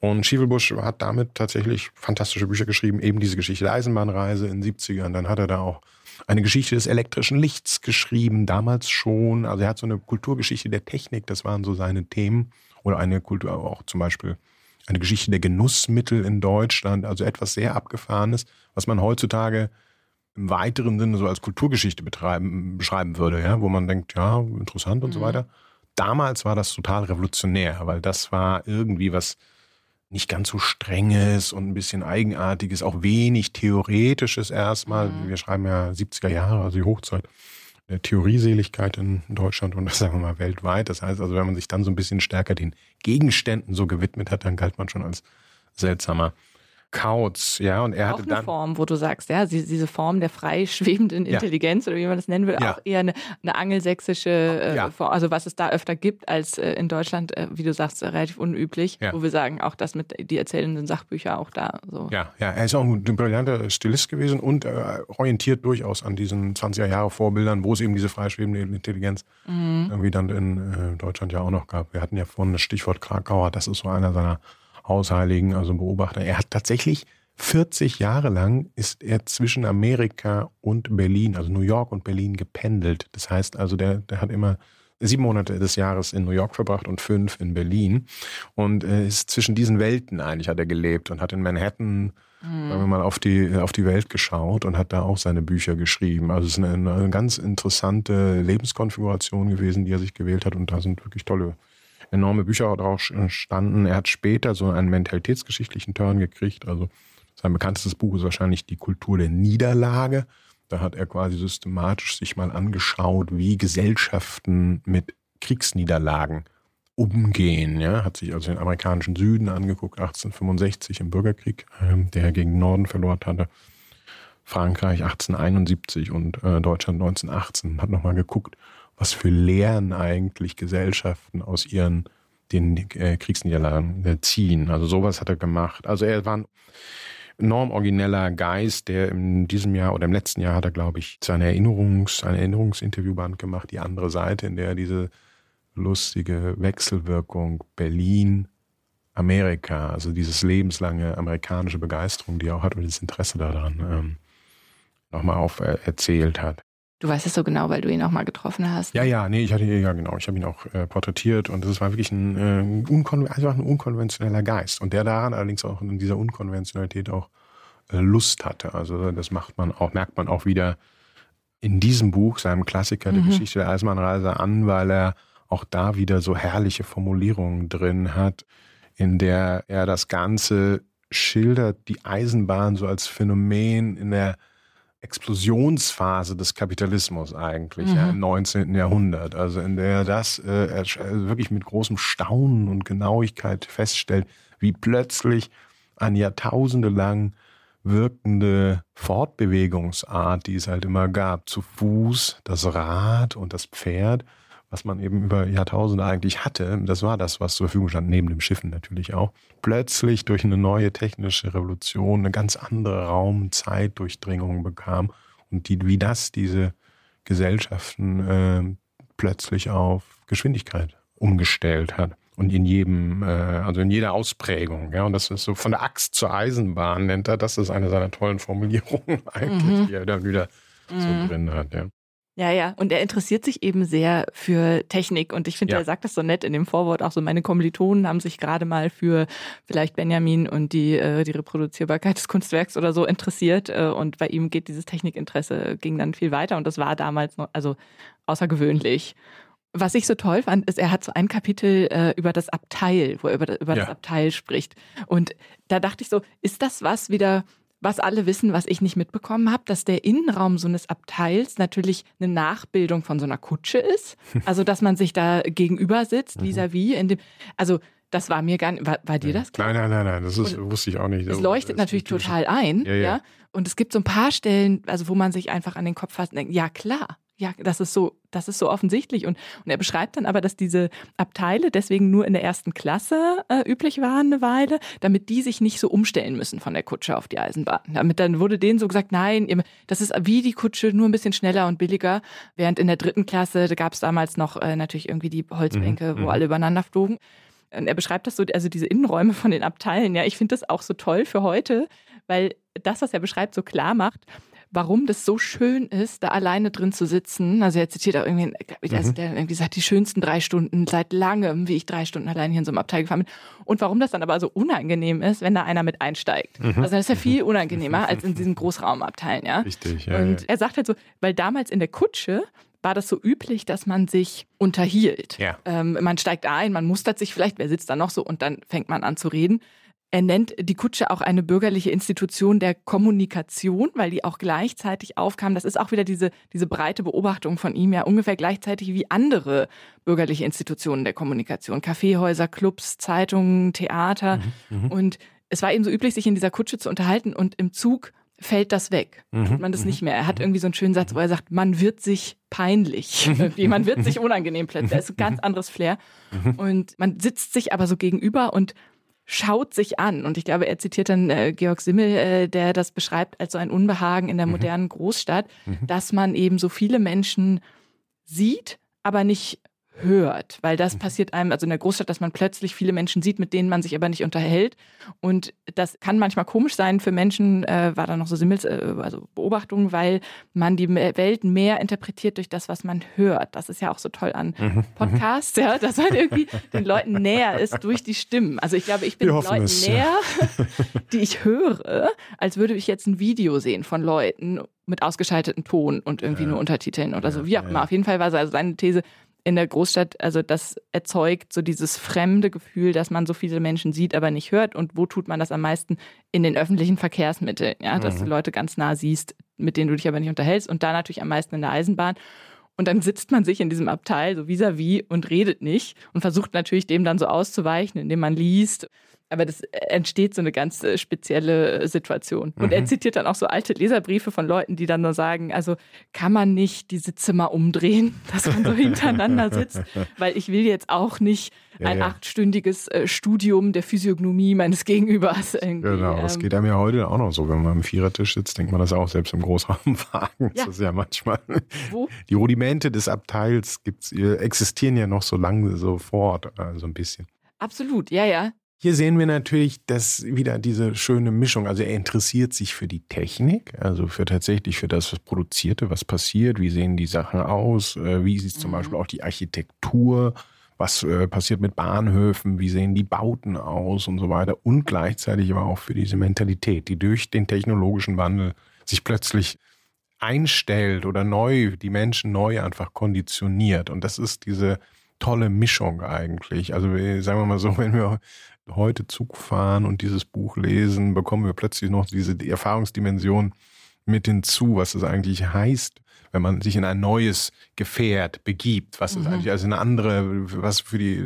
Und Schievelbusch hat damit tatsächlich fantastische Bücher geschrieben, eben diese Geschichte der Eisenbahnreise in den 70ern. Dann hat er da auch eine Geschichte des elektrischen Lichts geschrieben, damals schon. Also er hat so eine Kulturgeschichte der Technik, das waren so seine Themen. Oder eine Kultur, auch zum Beispiel eine Geschichte der Genussmittel in Deutschland, also etwas sehr Abgefahrenes, was man heutzutage im weiteren Sinne so als Kulturgeschichte betreiben, beschreiben würde, ja, wo man denkt, ja, interessant und mhm. so weiter. Damals war das total revolutionär, weil das war irgendwie was nicht ganz so strenges und ein bisschen eigenartiges, auch wenig theoretisches erstmal. Mhm. Wir schreiben ja 70er Jahre, also die Hochzeit der Theorieseligkeit in Deutschland und das sagen wir mal weltweit. Das heißt also, wenn man sich dann so ein bisschen stärker den Gegenständen so gewidmet hat, dann galt man schon als seltsamer Kautz, ja, und er auch hatte eine dann Form, wo du sagst, ja, diese Form der frei schwebenden Ja. Intelligenz oder wie man das nennen will, Ja. auch eher eine, eine angelsächsische äh, Ja. Form, also was es da öfter gibt als äh, in Deutschland, äh, wie du sagst, relativ unüblich, wo wir sagen, auch das mit die erzählenden Sachbücher auch da so. Ja, ja, er ist auch ein brillanter Stilist gewesen und äh, orientiert durchaus an diesen 20er Jahre Vorbildern, wo es eben diese freischwebende Intelligenz irgendwie dann in äh, Deutschland ja auch noch gab. Wir hatten ja vorhin das Stichwort Krakauer, das ist so einer seiner Hausheiligen, also Beobachter. Er hat tatsächlich 40 Jahre lang ist er zwischen Amerika und Berlin, also New York und Berlin gependelt. Das heißt also, der, der hat immer sieben Monate des Jahres in New York verbracht und fünf in Berlin und äh, ist zwischen diesen Welten eigentlich hat er gelebt und hat in Manhattan sagen wir mal auf die auf die Welt geschaut und hat da auch seine Bücher geschrieben. Also es ist eine, eine ganz interessante Lebenskonfiguration gewesen, die er sich gewählt hat und da sind wirklich tolle enorme Bücher draus entstanden. Er hat später so einen mentalitätsgeschichtlichen Turn gekriegt. Also sein bekanntestes Buch ist wahrscheinlich Die Kultur der Niederlage. Da hat er quasi systematisch sich mal angeschaut, wie Gesellschaften mit Kriegsniederlagen umgehen. Ja? Hat sich also den amerikanischen Süden angeguckt, 1865 im Bürgerkrieg, ähm, der gegen den Norden verloren hatte. Frankreich 1871 und äh, Deutschland 1918. Hat nochmal geguckt, was für Lehren eigentlich Gesellschaften aus ihren den äh, Kriegsniederlagen äh, ziehen. Also sowas hat er gemacht. Also er war ein enorm origineller Geist, der in diesem Jahr oder im letzten Jahr hat er, glaube ich, seine Erinnerungs, ein Erinnerungsinterviewband gemacht, die andere Seite, in der er diese lustige Wechselwirkung Berlin, Amerika, also dieses lebenslange amerikanische Begeisterung, die er auch hat und das Interesse daran ähm, nochmal auf äh, erzählt hat. Du weißt es so genau, weil du ihn auch mal getroffen hast. Ja, ja, nee, ich hatte ja genau, ich habe ihn auch äh, porträtiert und das war wirklich ein, äh, unkon einfach ein unkonventioneller Geist und der daran allerdings auch in dieser Unkonventionalität auch äh, Lust hatte. Also das macht man auch, merkt man auch wieder in diesem Buch, seinem Klassiker der Mhm. Geschichte der Eisenbahnreise an, weil er auch da wieder so herrliche Formulierungen drin hat, in der er das Ganze schildert, die Eisenbahn so als Phänomen in der Explosionsphase des Kapitalismus eigentlich, ja, im 19. Jahrhundert. Also in der das äh, also wirklich mit großem Staunen und Genauigkeit feststellt, wie plötzlich eine Jahrtausende lang wirkende Fortbewegungsart, die es halt immer gab, zu Fuß, das Rad und das Pferd, was man eben über Jahrtausende eigentlich hatte, das war das, was zur Verfügung stand, neben dem Schiffen natürlich auch, plötzlich durch eine neue technische Revolution eine ganz andere Raum-Zeitdurchdringung bekam und die, wie das diese Gesellschaften äh, plötzlich auf Geschwindigkeit umgestellt hat. Und in jedem, äh, also in jeder Ausprägung, ja, und das ist so von der Axt zur Eisenbahn nennt er, das ist eine seiner tollen Formulierungen eigentlich, die er da wieder so drin hat, ja. Ja, ja. Und er interessiert sich eben sehr für Technik. Und ich finde, Ja. er sagt das so nett in dem Vorwort auch so, meine Kommilitonen haben sich gerade mal für vielleicht Benjamin und die, äh, die Reproduzierbarkeit des Kunstwerks oder so interessiert. Äh, und bei ihm geht dieses Technikinteresse, ging dann viel weiter. Und das war damals noch, also außergewöhnlich. Was ich so toll fand, ist, er hat so ein Kapitel äh, über das Abteil, wo er über, über das Ja. Abteil spricht. Und da dachte ich so, ist das was wieder, was alle wissen, was ich nicht mitbekommen habe, dass der Innenraum so eines Abteils natürlich eine Nachbildung von so einer Kutsche ist. Also, dass man sich da gegenüber sitzt, vis-à-vis, in dem, also, das war mir gar nicht, war, war dir das klar? Nein, nein, nein, nein, das ist, wusste ich auch nicht. Es leuchtet Das natürlich total ein, Ja, ja, ja. Und es gibt so ein paar Stellen, also wo man sich einfach an den Kopf fasst und denkt, ja klar, ja, das ist so, das ist so offensichtlich. Und, und er beschreibt dann aber, dass diese Abteile deswegen nur in der ersten Klasse äh, üblich waren eine Weile, damit die sich nicht so umstellen müssen von der Kutsche auf die Eisenbahn. Damit dann wurde denen so gesagt, nein, ihr- das ist wie die Kutsche, nur ein bisschen schneller und billiger. Während in der dritten Klasse, da gab es damals noch äh, natürlich irgendwie die Holzbänke, Mhm, wo alle übereinander flogen. Und er beschreibt das so, also diese Innenräume von den Abteilen. Ja, ich finde das auch so toll für heute, weil das, was er beschreibt, so klar macht, warum das so schön ist, da alleine drin zu sitzen. Also er zitiert auch irgendwie, ich, also der irgendwie sagt, die schönsten drei Stunden seit langem, wie ich drei Stunden allein hier in so einem Abteil gefahren bin. Und warum das dann aber so unangenehm ist, wenn da einer mit einsteigt. Also das ist ja viel unangenehmer als in diesen Großraumabteilen, ja. Richtig, ja. Und ja. er sagt halt so, weil damals in der Kutsche war das so üblich, dass man sich unterhielt. Ja. Ähm, man steigt ein, man mustert sich vielleicht, wer sitzt da noch so und dann fängt man an zu reden. Er nennt die Kutsche auch eine bürgerliche Institution der Kommunikation, weil die auch gleichzeitig aufkam. Das ist auch wieder diese, diese breite Beobachtung von ihm, ja ungefähr gleichzeitig wie andere bürgerliche Institutionen der Kommunikation. Kaffeehäuser, Clubs, Zeitungen, Theater. Und es war eben so üblich, sich in dieser Kutsche zu unterhalten und im Zug fällt das weg. Mhm. Tut man das mhm. nicht mehr. Er hat irgendwie so einen schönen Satz, wo er sagt, man wird sich peinlich. Man wird sich unangenehm plötzlich. Das ist ein ganz anderes Flair. Mhm. Und man sitzt sich aber so gegenüber und schaut sich an. Und ich glaube, er zitiert dann äh, Georg Simmel, äh, der das beschreibt als so ein Unbehagen in der mhm. modernen Großstadt, mhm. dass man eben so viele Menschen sieht, aber nicht hört, weil das mhm. passiert einem, also in der Großstadt, dass man plötzlich viele Menschen sieht, mit denen man sich aber nicht unterhält. Und das kann manchmal komisch sein für Menschen, äh, war da noch so Simmels, äh, also Beobachtungen, weil man die Welt mehr interpretiert durch das, was man hört. Das ist ja auch so toll an mhm. mhm. Podcasts, ja, dass man irgendwie den Leuten näher ist durch die Stimmen. Also ich glaube, ich bin den Leuten es, näher, ja. die ich höre, als würde ich jetzt ein Video sehen von Leuten mit ausgeschaltetem Ton und irgendwie ja. nur Untertiteln oder so. Wie auch immer. Auf jeden Fall war also seine These, in der Großstadt, also das erzeugt so dieses fremde Gefühl, dass man so viele Menschen sieht, aber nicht hört. Und wo tut man das am meisten? In den öffentlichen Verkehrsmitteln, ja, dass mhm. du Leute ganz nah siehst, mit denen du dich aber nicht unterhältst. Und da natürlich am meisten in der Eisenbahn. Und dann sitzt man sich in diesem Abteil so vis-à-vis -vis und redet nicht und versucht natürlich dem dann so auszuweichen, indem man liest aber das äh, entsteht so eine ganz äh, spezielle äh, Situation. Und mhm. er zitiert dann auch so alte Leserbriefe von Leuten, die dann nur sagen, also kann man nicht diese Zimmer umdrehen, dass man so hintereinander sitzt, weil ich will jetzt auch nicht ja, ein ja. achtstündiges Studium der Physiognomie meines Gegenübers. Irgendwie. Genau, das ähm, geht einem ja heute auch noch so. Wenn man am Vierertisch sitzt, denkt man das auch, selbst im Großraumwagen. Ja. Das ist ja manchmal. Wo? Die Rudimente des Abteils gibt's, existieren ja noch so lange sofort, so also ein bisschen. Absolut, ja, ja. Hier sehen wir natürlich, dass wieder diese schöne Mischung, also er interessiert sich für die Technik, also für tatsächlich für das, was Produzierte, was passiert, wie sehen die Sachen aus, äh, wie sieht zum mhm. Beispiel auch die Architektur, was äh, passiert mit Bahnhöfen, wie sehen die Bauten aus und so weiter und gleichzeitig aber auch für diese Mentalität, die durch den technologischen Wandel sich plötzlich einstellt oder neu, die Menschen neu einfach konditioniert und das ist diese tolle Mischung eigentlich. Also sagen wir mal so, wenn wir heute Zug fahren und dieses Buch lesen, bekommen wir plötzlich noch diese die Erfahrungsdimension mit hinzu, was es eigentlich heißt, wenn man sich in ein neues Gefährt begibt, was mhm. eigentlich also eine andere, was für die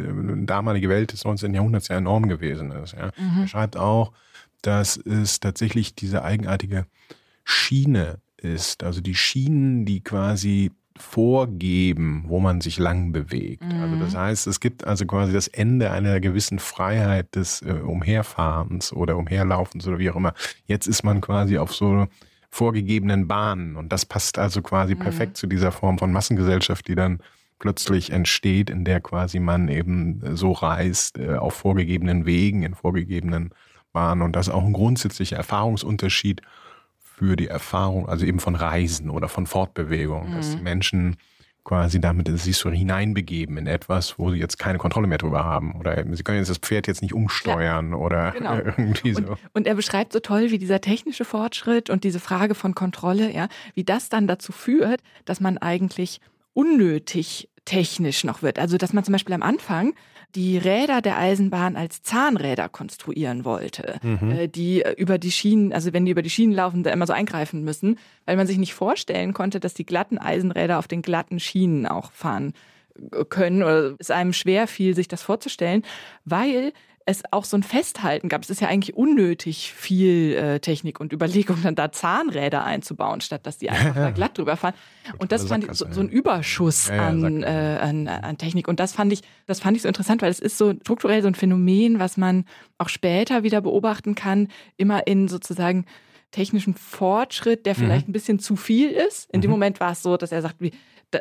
damalige Welt des 19. Jahrhunderts ja enorm gewesen ist. Ja. Mhm. Er schreibt auch, dass es tatsächlich diese eigenartige Schiene ist, also die Schienen, die quasi vorgeben, wo man sich lang bewegt. Mhm. Also das mhm. heißt, es gibt also quasi das Ende einer gewissen Freiheit des äh, Umherfahrens oder Umherlaufens oder wie auch immer. Jetzt ist man quasi auf so vorgegebenen Bahnen und das passt also quasi mhm. perfekt zu dieser Form von Massengesellschaft, die dann plötzlich entsteht, in der quasi man eben so reist äh, auf vorgegebenen Wegen, in vorgegebenen Bahnen und das ist auch ein grundsätzlicher Erfahrungsunterschied für die Erfahrung, also eben von Reisen oder von Fortbewegung, mhm. dass die Menschen quasi damit sich so hineinbegeben in etwas, wo sie jetzt keine Kontrolle mehr drüber haben. Oder sie können jetzt das Pferd jetzt nicht umsteuern ja, oder genau. irgendwie so. Und, und, er beschreibt so toll, wie dieser technische Fortschritt und diese Frage von Kontrolle, ja, wie das dann dazu führt, dass man eigentlich unnötig technisch noch wird. Also, dass man zum Beispiel am Anfang die Räder der Eisenbahn als Zahnräder konstruieren wollte, mhm. Äh, die über die Schienen, also wenn die über die Schienen laufen, da immer so eingreifen müssen, weil man sich nicht vorstellen konnte, dass die glatten Eisenräder auf den glatten Schienen auch fahren äh, können oder es einem schwer fiel, sich das vorzustellen, weil es auch so ein Festhalten gab. Es ist ja eigentlich unnötig, viel äh, Technik und Überlegung, dann da Zahnräder einzubauen, statt dass die einfach da glatt drüber fahren. Und das fand ich so, so ein Überschuss an, äh, an, an Technik. Und das fand ich, das fand ich so interessant, weil es ist so strukturell so ein Phänomen, was man auch später wieder beobachten kann, immer in sozusagen technischen Fortschritt, der vielleicht mhm. ein bisschen zu viel ist. In mhm. dem Moment war es so, dass er sagt, wie,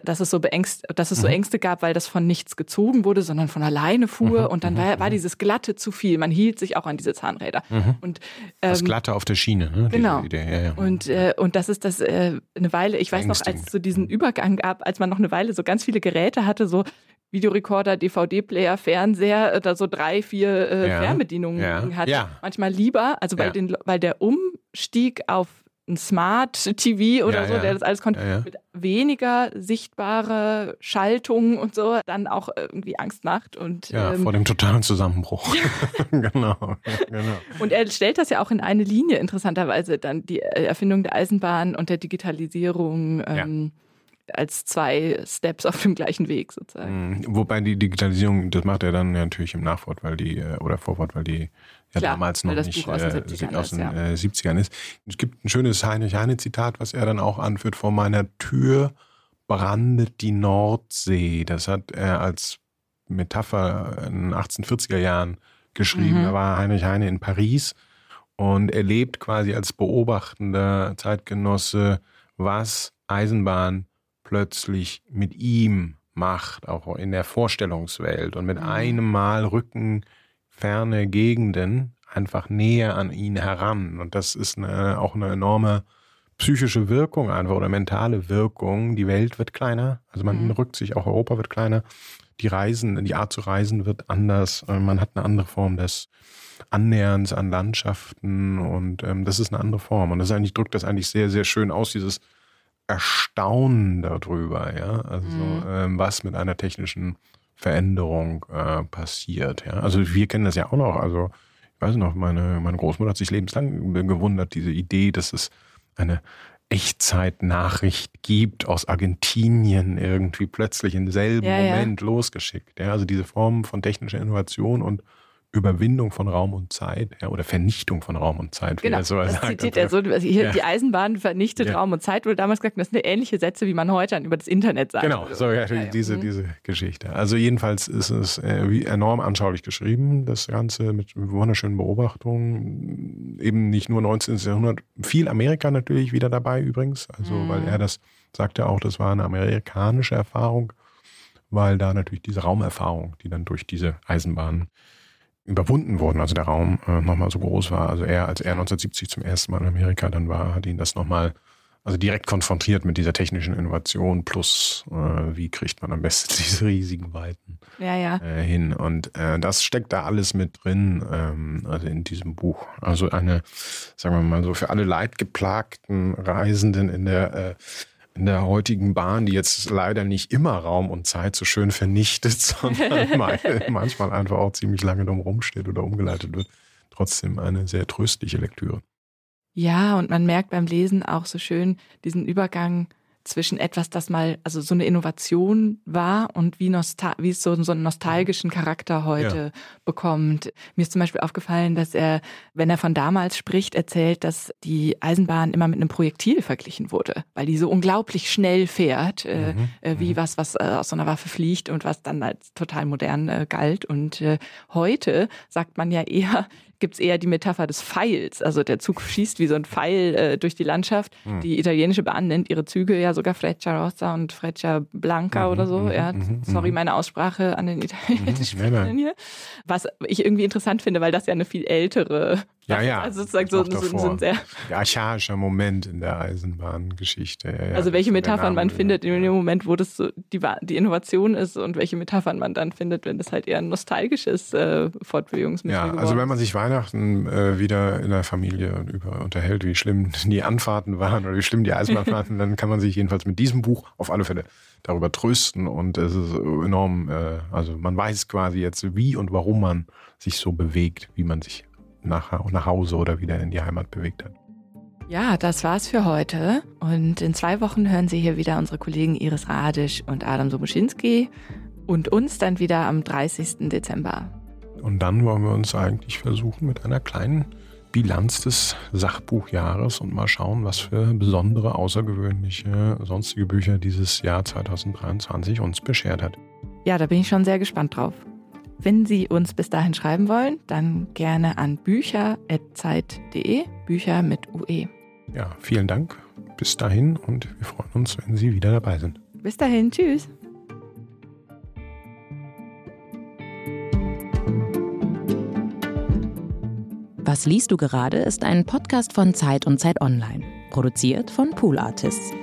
dass es so beängst, dass es so mhm. Ängste gab, weil das von nichts gezogen wurde, sondern von alleine fuhr. Mhm. Und dann mhm. war, war dieses Glatte zu viel. Man hielt sich auch an diese Zahnräder. Mhm. Und, ähm, das Glatte auf der Schiene, ne? Genau. Ja, ja. Und, äh, und das ist das äh, eine Weile, ich weiß noch, als es so diesen Übergang gab, als man noch eine Weile so ganz viele Geräte hatte, so Videorekorder, DVD-Player, Fernseher, da so drei, vier äh, ja. Fernbedienungen ja. hat. Ja. Manchmal lieber, also weil, den, weil der Umstieg auf ein Smart TV oder so, der das alles konnte, mit weniger sichtbare Schaltungen und so, dann auch irgendwie Angst macht. Und, ja, ähm, vor dem totalen Zusammenbruch. genau, genau. Und er stellt das ja auch in eine Linie, interessanterweise, dann die Erfindung der Eisenbahn und der Digitalisierung. Ähm, als zwei Steps auf dem gleichen Weg sozusagen. Mhm. Wobei die Digitalisierung, das macht er dann natürlich im Nachwort, weil die, äh, oder Vorwort, weil die ja Klar, damals noch nicht Buch aus den äh, 70ern aus ist, den ja. äh, 70ern ist. Es gibt ein schönes Heinrich-Heine-Zitat, was er dann auch anführt, vor meiner Tür brandet die Nordsee. Das hat er als Metapher in den 1840er Jahren geschrieben. Mhm. Da war Heinrich Heine in Paris und er lebt quasi als beobachtender Zeitgenosse, was Eisenbahn plötzlich mit ihm macht, auch in der Vorstellungswelt. Und mit Mhm. einem Mal rücken ferne Gegenden einfach näher an ihn heran. Und das ist eine, auch eine enorme psychische Wirkung einfach oder mentale Wirkung. Die Welt wird kleiner, also man Mhm. rückt sich, auch Europa wird kleiner. Die Reisen, die Art zu reisen wird anders. Äh, Man hat eine andere Form des Annäherns an Landschaften und ähm, das ist eine andere Form. Und das eigentlich drückt das eigentlich sehr, sehr schön aus, dieses Erstaunen darüber, ja. Also Mhm. ähm, was mit einer technischen Veränderung äh, passiert. Ja? Also wir kennen das ja auch noch. Also ich weiß noch, meine, meine Großmutter hat sich lebenslang gewundert, diese Idee, dass es eine Echtzeitnachricht gibt aus Argentinien irgendwie plötzlich im selben Ja, ja. Moment losgeschickt. Ja? Also diese Form von technischer Innovation und Überwindung von Raum und Zeit ja, oder Vernichtung von Raum und Zeit. Genau, so das zitiert er so. Also hier, Ja. Die Eisenbahn vernichtet Ja. Raum und Zeit, wurde damals gesagt, das sind ähnliche Sätze, wie man heute über das Internet sagt. Genau, so ja, Ja, diese, Mhm. diese Geschichte. Also jedenfalls ist es äh, enorm anschaulich geschrieben, das Ganze mit wunderschönen Beobachtungen. Eben nicht nur 19. Jahrhundert, viel Amerika natürlich wieder dabei übrigens. Also Mhm. weil er das sagte auch, das war eine amerikanische Erfahrung, weil da natürlich diese Raumerfahrung, die dann durch diese Eisenbahn überwunden wurden, also der Raum äh, nochmal so groß war. Also er, als er 1970 zum ersten Mal in Amerika dann war, hat ihn das nochmal also direkt konfrontiert mit dieser technischen Innovation plus äh, wie kriegt man am besten diese riesigen Weiten Ja, ja. äh, hin. Und äh, das steckt da alles mit drin, ähm, also in diesem Buch. Also eine, sagen wir mal so, für alle leidgeplagten Reisenden in der äh, in der heutigen Bahn, die jetzt leider nicht immer Raum und Zeit so schön vernichtet, sondern mal- manchmal einfach auch ziemlich lange drum rumsteht oder umgeleitet wird, trotzdem eine sehr tröstliche Lektüre. Ja, und man merkt beim Lesen auch so schön diesen Übergang zwischen etwas, das mal, also so eine Innovation war und wie, Nostal wie es so, so einen nostalgischen Charakter heute bekommt. Mir ist zum Beispiel aufgefallen, dass er, wenn er von damals spricht, erzählt, dass die Eisenbahn immer mit einem Projektil verglichen wurde, weil die so unglaublich schnell fährt, äh, Mhm, äh, wie was, was äh, aus so einer Waffe fliegt und was dann als total modern äh, galt. Und äh, heute sagt man ja eher, gibt's eher die Metapher des Pfeils. Also der Zug schießt wie so ein Pfeil äh, durch die Landschaft. Hm. Die italienische Bahn nennt ihre Züge ja sogar Freccia Rossa und Freccia Blanca Mhm, oder so. mhm, ja, mhm, sorry, mhm. meine Aussprache an den italienischen Mhm, hier. Was ich irgendwie interessant finde, weil das ja eine viel ältere, Ja, ja. also sozusagen so, so, so ein sehr Der archaischer Moment in der Eisenbahngeschichte. Ja, ja, also welche Metaphern man findet ja. in dem Moment, wo das so die, die Innovation ist und welche Metaphern man dann findet, wenn das halt eher ein nostalgisches äh, Fortbewegungsmittel Ja, geworden also wenn ist. man sich Weihnachten äh, wieder in der Familie über unterhält, wie schlimm die Anfahrten waren oder wie schlimm die Eisenbahnfahrten, dann kann man sich jedenfalls mit diesem Buch auf alle Fälle darüber trösten und es ist enorm, äh, also man weiß quasi jetzt, wie und warum man sich so bewegt, wie man sich nach, nach Hause oder wieder in die Heimat bewegt hat. Ja, das war's für heute. Und in zwei Wochen hören Sie hier wieder unsere Kollegen Iris Radisch und Adam Sobuschinski und uns dann wieder am 30. Dezember. Und dann wollen wir uns eigentlich versuchen mit einer kleinen Bilanz des Sachbuchjahres und mal schauen, was für besondere, außergewöhnliche, sonstige Bücher dieses Jahr 2023 uns beschert hat. Ja, da bin ich schon sehr gespannt drauf. Wenn Sie uns bis dahin schreiben wollen, dann gerne an bücher.zeit.de, Bücher mit. UE. Ja, vielen Dank. Bis dahin und wir freuen uns, wenn Sie wieder dabei sind. Bis dahin, tschüss. Was liest du gerade ist ein Podcast von Zeit und Zeit Online, produziert von Pool Artists.